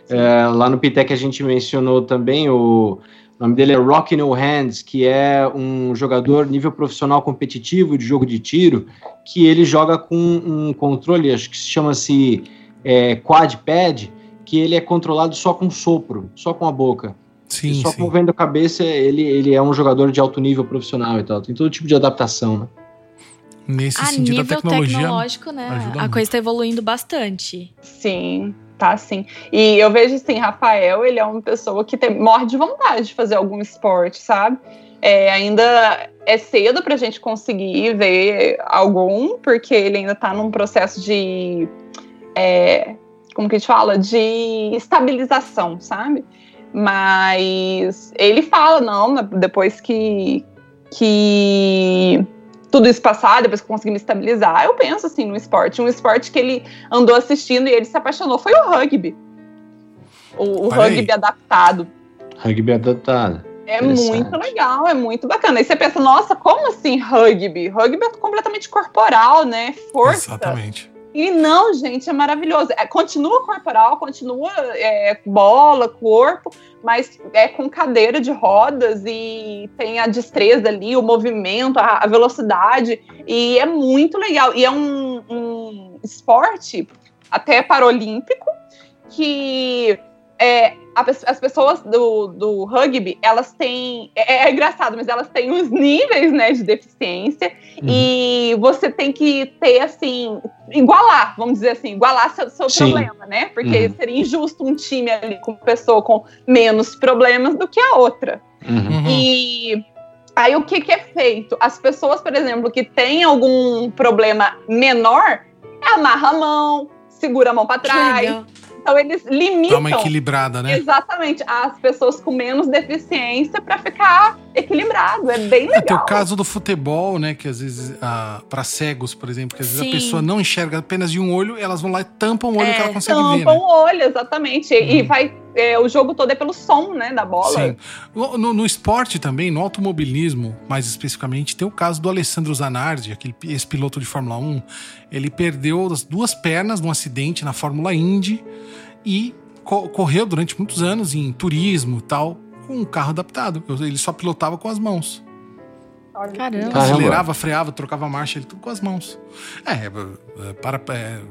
É, lá no Pitec a gente mencionou também o, o nome dele é Rocky No Hands, que é um jogador nível profissional competitivo de jogo de tiro, que ele joga com um controle, acho que se chama-se é, quad pad, que ele é controlado só com sopro, só com a boca. Sim, só sim. movendo a cabeça, ele, ele é um jogador de alto nível profissional e tal. Tem todo tipo de adaptação, né? Nesse a sentido, a tecnologia. tecnológico, né? A muito. coisa está evoluindo bastante. Sim, tá sim. E eu vejo assim, Rafael, ele é uma pessoa que tem, morre de vontade de fazer algum esporte, sabe? É, ainda é cedo para a gente conseguir ver algum, porque ele ainda está num processo de é, como que a gente fala, de estabilização, sabe? Mas ele fala, não, né, depois que, que tudo isso passar, depois que conseguir me estabilizar, eu penso assim no esporte. Um esporte que ele andou assistindo e ele se apaixonou foi o rugby. O, o rugby adaptado. Rugby adaptado. É muito legal, é muito bacana. Aí você pensa, nossa, como assim rugby? Rugby é completamente corporal, né? Força. Exatamente. E não, gente, é maravilhoso. É, continua corporal, continua é, bola, corpo, mas é com cadeira de rodas e tem a destreza ali, o movimento, a, a velocidade. E é muito legal. E é um, um esporte até paralímpico que é, as pessoas do, do rugby, elas têm. É, é, engraçado, mas elas têm os níveis né, de deficiência uhum. e você tem que ter, assim, igualar, vamos dizer assim, igualar seu, seu problema, né? Porque uhum. seria injusto um time ali com pessoa com menos problemas do que a outra. Uhum. E. Aí o que, que é feito? As pessoas, por exemplo, que têm algum problema menor, amarra a mão, segura a mão para trás, então eles limitam. Dá uma equilibrada, né? Exatamente. As pessoas com menos deficiência para ficar equilibrado. é bem legal. Tem o caso do futebol, né? Que às vezes, ah, para cegos, por exemplo, que às vezes Sim. a pessoa não enxerga apenas de um olho, elas vão lá e tampam o olho É, que ela consegue ver. Tampa Né? o olho, exatamente. E vai. É, o jogo todo é pelo som, né? Da bola. Sim. No, no- esporte também, no automobilismo, mais especificamente, tem o caso do Alessandro Zanardi, aquele, pi- esse piloto de Fórmula 1. Ele perdeu as duas pernas num acidente na Fórmula Indy e co- correu durante muitos anos em turismo e tal, com um carro adaptado. Ele só pilotava com as mãos. Caramba. Acelerava, freava, trocava marcha, ele tudo com as mãos. É, é, para, é,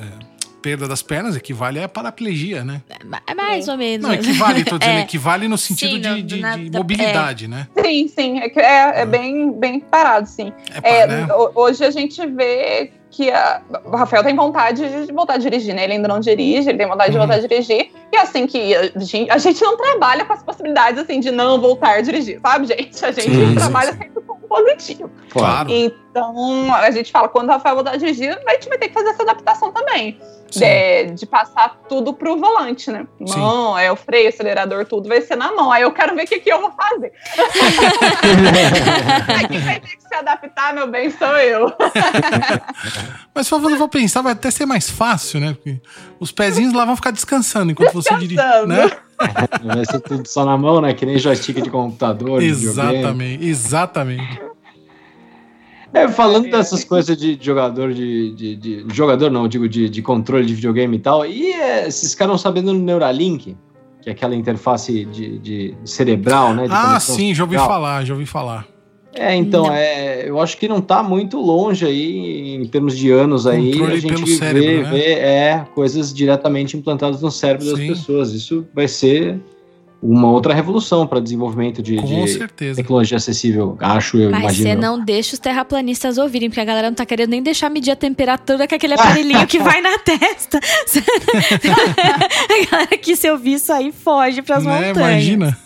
é, perda das pernas equivale a paraplegia, né? É mais ou menos. Não, equivale, tô dizendo, [laughs] É. equivale no sentido Sim, de, de- na- de da- mobilidade, né? Sim, sim. É, que é, é bem, bem parado, sim. É, É, né? ho- Hoje a gente vê que a- o Rafael tem vontade de voltar a dirigir, né? Ele ainda não dirige, ele tem vontade de Uhum. voltar a dirigir. E assim que a gente, a gente não trabalha com as possibilidades assim de não voltar a dirigir, sabe, gente? A gente Sim, sim, trabalha sempre com o positivo. Claro. Então, a gente fala, quando o Rafael voltar a dirigir, a gente vai ter que fazer essa adaptação também. De, de passar tudo pro volante, né? Sim. Mão, é o freio, acelerador, tudo vai ser na mão. Aí eu quero ver o que, que eu vou fazer. [laughs] Aí quem vai ter que se adaptar, meu bem, sou eu. [laughs] Mas se eu vou pensar, vai até ser mais fácil, né? Porque os pezinhos lá vão ficar descansando enquanto você dirige, Descansando. né? Vai ser tudo só na mão, né? Que nem joystick de computador. de. Exatamente, exatamente. É, falando dessas coisas de, jogador de, de, de- Jogador não, digo de, de controle de videogame e tal. E é, vocês ficaram sabendo no Neuralink, que é aquela interface de, de cerebral, né? de Ah, sim, já ouvi cerebral. falar, já ouvi falar. É, então, Não. é, eu acho que não tá muito longe aí, em termos de anos aí, Controle a gente pelo vê, cérebro, né? vê, é, coisas diretamente implantadas no cérebro das Sim. pessoas. Isso vai ser uma outra revolução para desenvolvimento de, de tecnologia acessível, acho eu, Mas imagino. você não deixa os terraplanistas ouvirem, porque a galera não tá querendo nem deixar medir a temperatura com aquele aparelhinho que vai na testa. [laughs] a galera que se ouvir isso aí foge pras Né? montanhas. Imagina,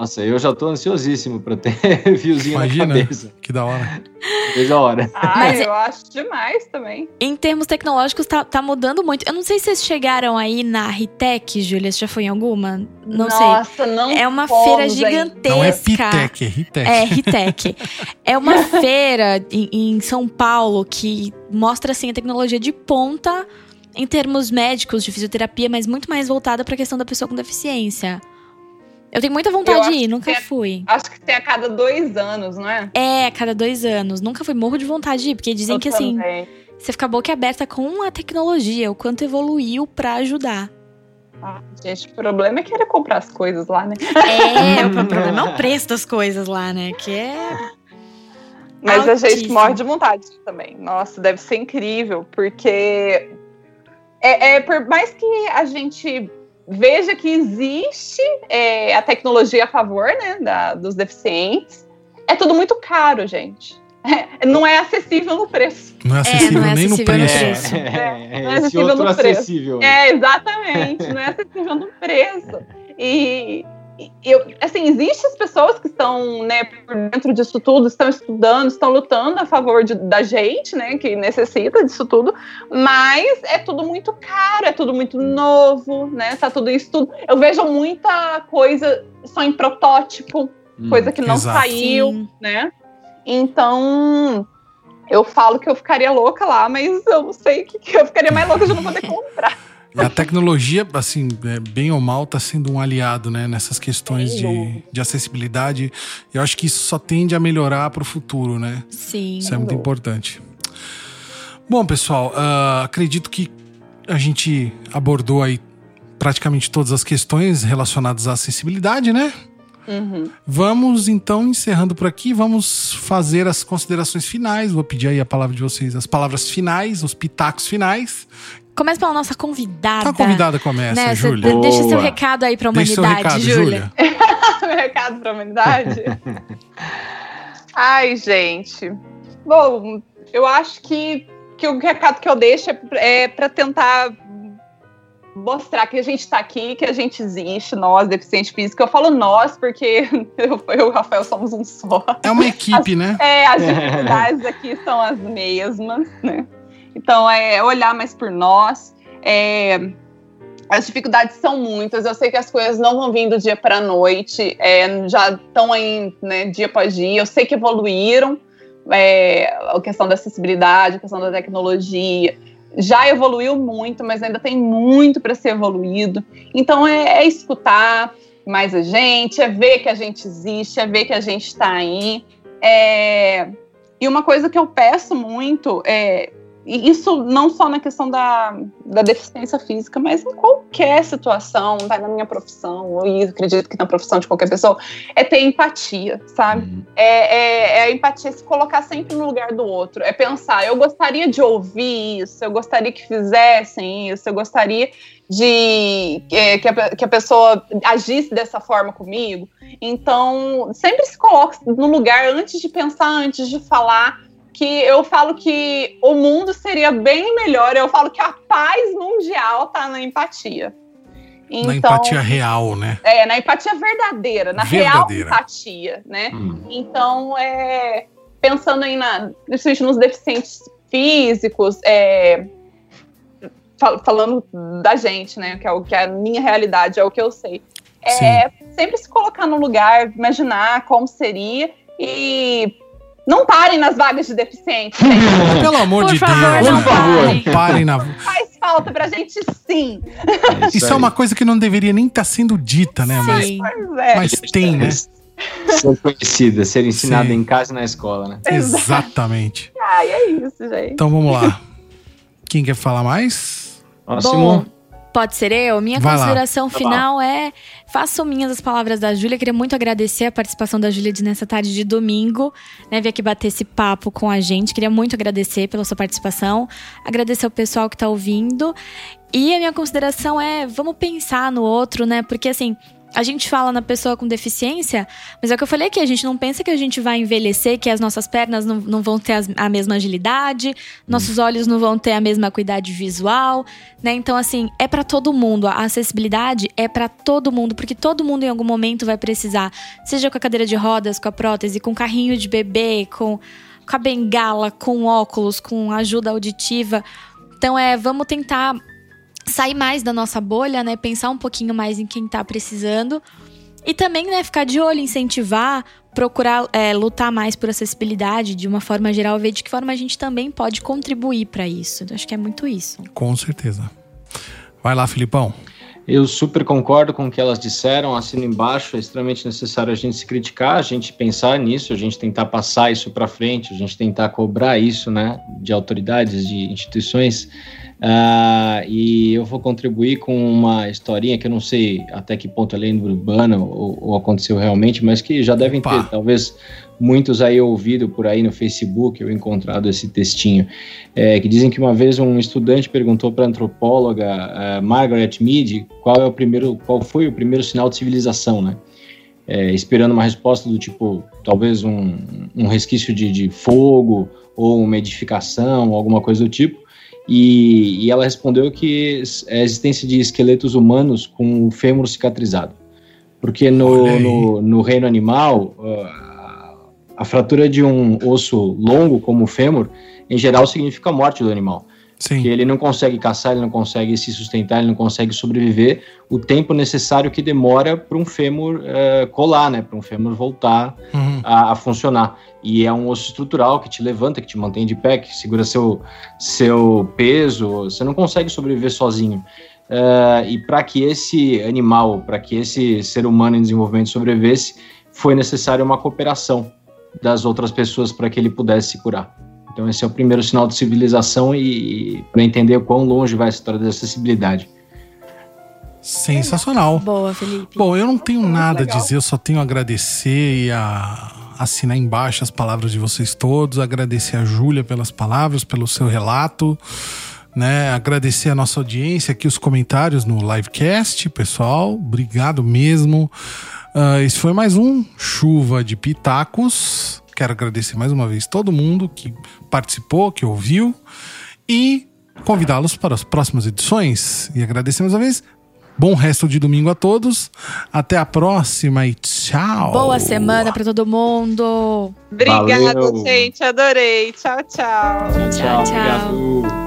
Nossa, eu já tô ansiosíssimo para ter [laughs] fiozinho Imagina. na cabeça. que da hora. Desde a hora. [laughs] Ah, Mas- eu acho demais também. Em termos tecnológicos, tá, tá mudando muito. Eu não sei se vocês chegaram aí na Ritec, Júlia. Você já foi em alguma? Não Nossa, não sei. É uma fomos feira gigantesca. Não é Pitec, é Ritec. É, Ritec. [laughs] é uma feira em, em São Paulo que mostra assim a tecnologia de ponta em termos médicos de fisioterapia, mas muito mais voltada para a questão da pessoa com deficiência. Eu tenho muita Eu vontade acho de ir, nunca é- fui. Acho que tem a cada dois anos, não é? É, a cada dois anos. Nunca fui, morro de vontade de ir, porque dizem Eu que assim, também. você fica boca aberta com a tecnologia, o quanto evoluiu pra ajudar. Ah, gente, o problema é querer comprar as coisas lá, né? É, [laughs] [laughs] o problema é o preço das coisas lá, né? Que é. Mas a gente Altíssimo. morre de vontade também. Nossa, deve ser incrível, porque é, é por mais que a gente veja que existe é, a tecnologia a favor né, da- dos deficientes, é tudo muito caro, gente. É, não é acessível no preço. Não é acessível não é nem acessível no no preço. preço. É, Não é esse acessível outro no preço. acessível. É, exatamente, não é acessível no preço. E eu, assim, existem as pessoas que estão né, por dentro disso tudo, estão estudando, estão lutando a favor de- da gente, né, que necessita disso tudo, mas é tudo muito caro, é tudo muito novo, né, tá tudo isso tudo. Eu vejo muita coisa só em protótipo, Hum. coisa que não exato. saiu, Sim. né? Então, eu falo que eu ficaria louca lá, mas eu não sei que, que eu ficaria mais louca de não poder comprar. A tecnologia, assim, é, bem ou mal, está sendo um aliado, né, nessas questões de, de acessibilidade. Eu acho que isso só tende a melhorar para o futuro, né? Sim. Isso é muito importante. Bom, pessoal, ah, acredito que a gente abordou aí praticamente todas as questões relacionadas à acessibilidade, né? Uhum. Vamos então encerrando por aqui, vamos fazer as considerações finais. Vou pedir aí a palavra de vocês, as palavras finais, os pitacos finais. Começa pela nossa convidada. A convidada começa, né? Júlia. de- deixa seu recado aí pra Deixa humanidade, recado, Júlia. Júlia. [laughs] Meu recado para a humanidade. [laughs] Ai, gente. Bom, eu acho que, que o recado que eu deixo é, para tentar mostrar que a gente está aqui, que a gente existe, nós, deficiente físico. Eu falo nós porque [laughs] eu, eu e o Rafael somos um só. É uma equipe, né? É, as dificuldades aqui são as mesmas, né? Então, é olhar mais por nós, é As dificuldades são muitas. Eu sei que as coisas não vão vir do dia para a noite, é, já estão aí né, dia após dia. Eu sei que evoluíram é, a questão da acessibilidade, a questão da tecnologia. Já evoluiu muito, mas ainda tem muito para ser evoluído. Então é, é, escutar mais a gente, é ver que a gente existe, é ver que a gente está aí. É, e uma coisa que eu peço muito é e isso não só na questão da, da deficiência física, mas em qualquer situação, vai na minha profissão, e acredito que na profissão de qualquer pessoa, é ter empatia, sabe? Uhum. É, é, é, a empatia, se colocar sempre no lugar do outro. É pensar, eu gostaria de ouvir isso, eu gostaria que fizessem isso, eu gostaria de é, que, a, que a pessoa agisse dessa forma comigo. Então, sempre se coloque no lugar antes de pensar, antes de falar que eu falo que o mundo seria bem melhor. Eu falo que a paz mundial tá na empatia. Então, na empatia real, né? É, na empatia verdadeira, na verdadeira. real empatia, né? Hum. Então, é, pensando aí na, nos deficientes físicos, é, falando da gente, né? Que é o que é a minha realidade, é o que eu sei. É Sim. sempre se colocar no lugar, imaginar como seria e não parem nas vagas de deficientes. [laughs] Pelo amor por de favor, Deus. Não parem. Não parem na. [laughs] Faz falta pra gente sim. É isso, isso é uma coisa que não deveria nem estar tá sendo dita, né? Mas, é. mas tem, né? Ser conhecida, ser ensinada sim. em casa e na escola, né? Exatamente. Ai, é isso, gente. Então vamos lá. Quem quer falar mais? Próximo. Bom, Pode ser eu? Minha Vai consideração lá. Tá final é: façam minhas as palavras da Júlia. Queria muito agradecer a participação da Júlia nessa tarde de domingo, né? Vir aqui bater esse papo com a gente. Queria muito agradecer pela sua participação, agradecer ao pessoal que está ouvindo. E a minha consideração é: vamos pensar no outro, né? Porque assim a gente fala na pessoa com deficiência, mas é o que eu falei aqui, a gente não pensa que a gente vai envelhecer, que as nossas pernas não, não vão ter a mesma agilidade, nossos olhos não vão ter a mesma acuidade visual, né? Então, assim, é para todo mundo. A acessibilidade é para todo mundo, porque todo mundo em algum momento vai precisar, seja com a cadeira de rodas, com a prótese, com carrinho de bebê, com, com a bengala, com óculos, com ajuda auditiva. Então, é, vamos tentar sair mais da nossa bolha, né? Pensar um pouquinho mais em quem tá precisando. E também, né, ficar de olho, incentivar, procurar é, lutar mais por acessibilidade de uma forma geral, ver de que forma a gente também pode contribuir para isso. Acho que é muito isso. Com certeza. Vai lá, Filipão. Eu super concordo com o que elas disseram, assino embaixo, é extremamente necessário a gente se criticar, a gente pensar nisso, a gente tentar passar isso para frente, a gente tentar cobrar isso, né, de autoridades, de instituições, Uh, e eu vou contribuir com uma historinha que eu não sei até que ponto é lenda urbana ou, ou, aconteceu realmente, mas que já devem Opa. ter, talvez muitos aí ouvido por aí no Facebook, eu encontrado esse textinho, é, que dizem que uma vez um estudante perguntou para a antropóloga uh, Margaret Mead qual é o primeiro, qual foi o primeiro sinal de civilização, né? É, esperando uma resposta do tipo, talvez um, um resquício de, de fogo ou uma edificação, alguma coisa do tipo. E, e ela respondeu que a existência de esqueletos humanos com o fêmur cicatrizado. Porque no, no, no, reino animal, a fratura de um osso longo, como o fêmur, em geral significa a morte do animal. Sim. Que ele não consegue caçar, ele não consegue se sustentar, ele não consegue sobreviver o tempo necessário que demora para um fêmur uh, colar, né? Para um fêmur voltar uhum. a, a, funcionar. E é um osso estrutural que te levanta, que te mantém de pé, que segura seu, seu peso. Você não consegue sobreviver sozinho. Uh, e para que esse animal, para que esse ser humano em desenvolvimento sobrevivesse, foi necessária uma cooperação das outras pessoas para que ele pudesse se curar. Então esse é o primeiro sinal de civilização e, e para entender o quão longe vai a história da acessibilidade. Sensacional. Boa, Felipe. Bom, eu não tenho nada a dizer, eu só tenho a agradecer e a assinar embaixo as palavras de vocês todos, agradecer a Júlia pelas palavras, pelo seu relato, né? Agradecer a nossa audiência aqui, os comentários no livecast, pessoal. Obrigado mesmo. Uh, esse foi mais um Chuva de Pitacos. Quero agradecer mais uma vez todo mundo que participou, que ouviu e convidá-los para as próximas edições. E agradecer mais uma vez. Bom resto de domingo a todos. Até a próxima e tchau. Boa semana para todo mundo. Obrigada, gente. Adorei. Tchau, tchau. Tchau, tchau. tchau. Obrigado.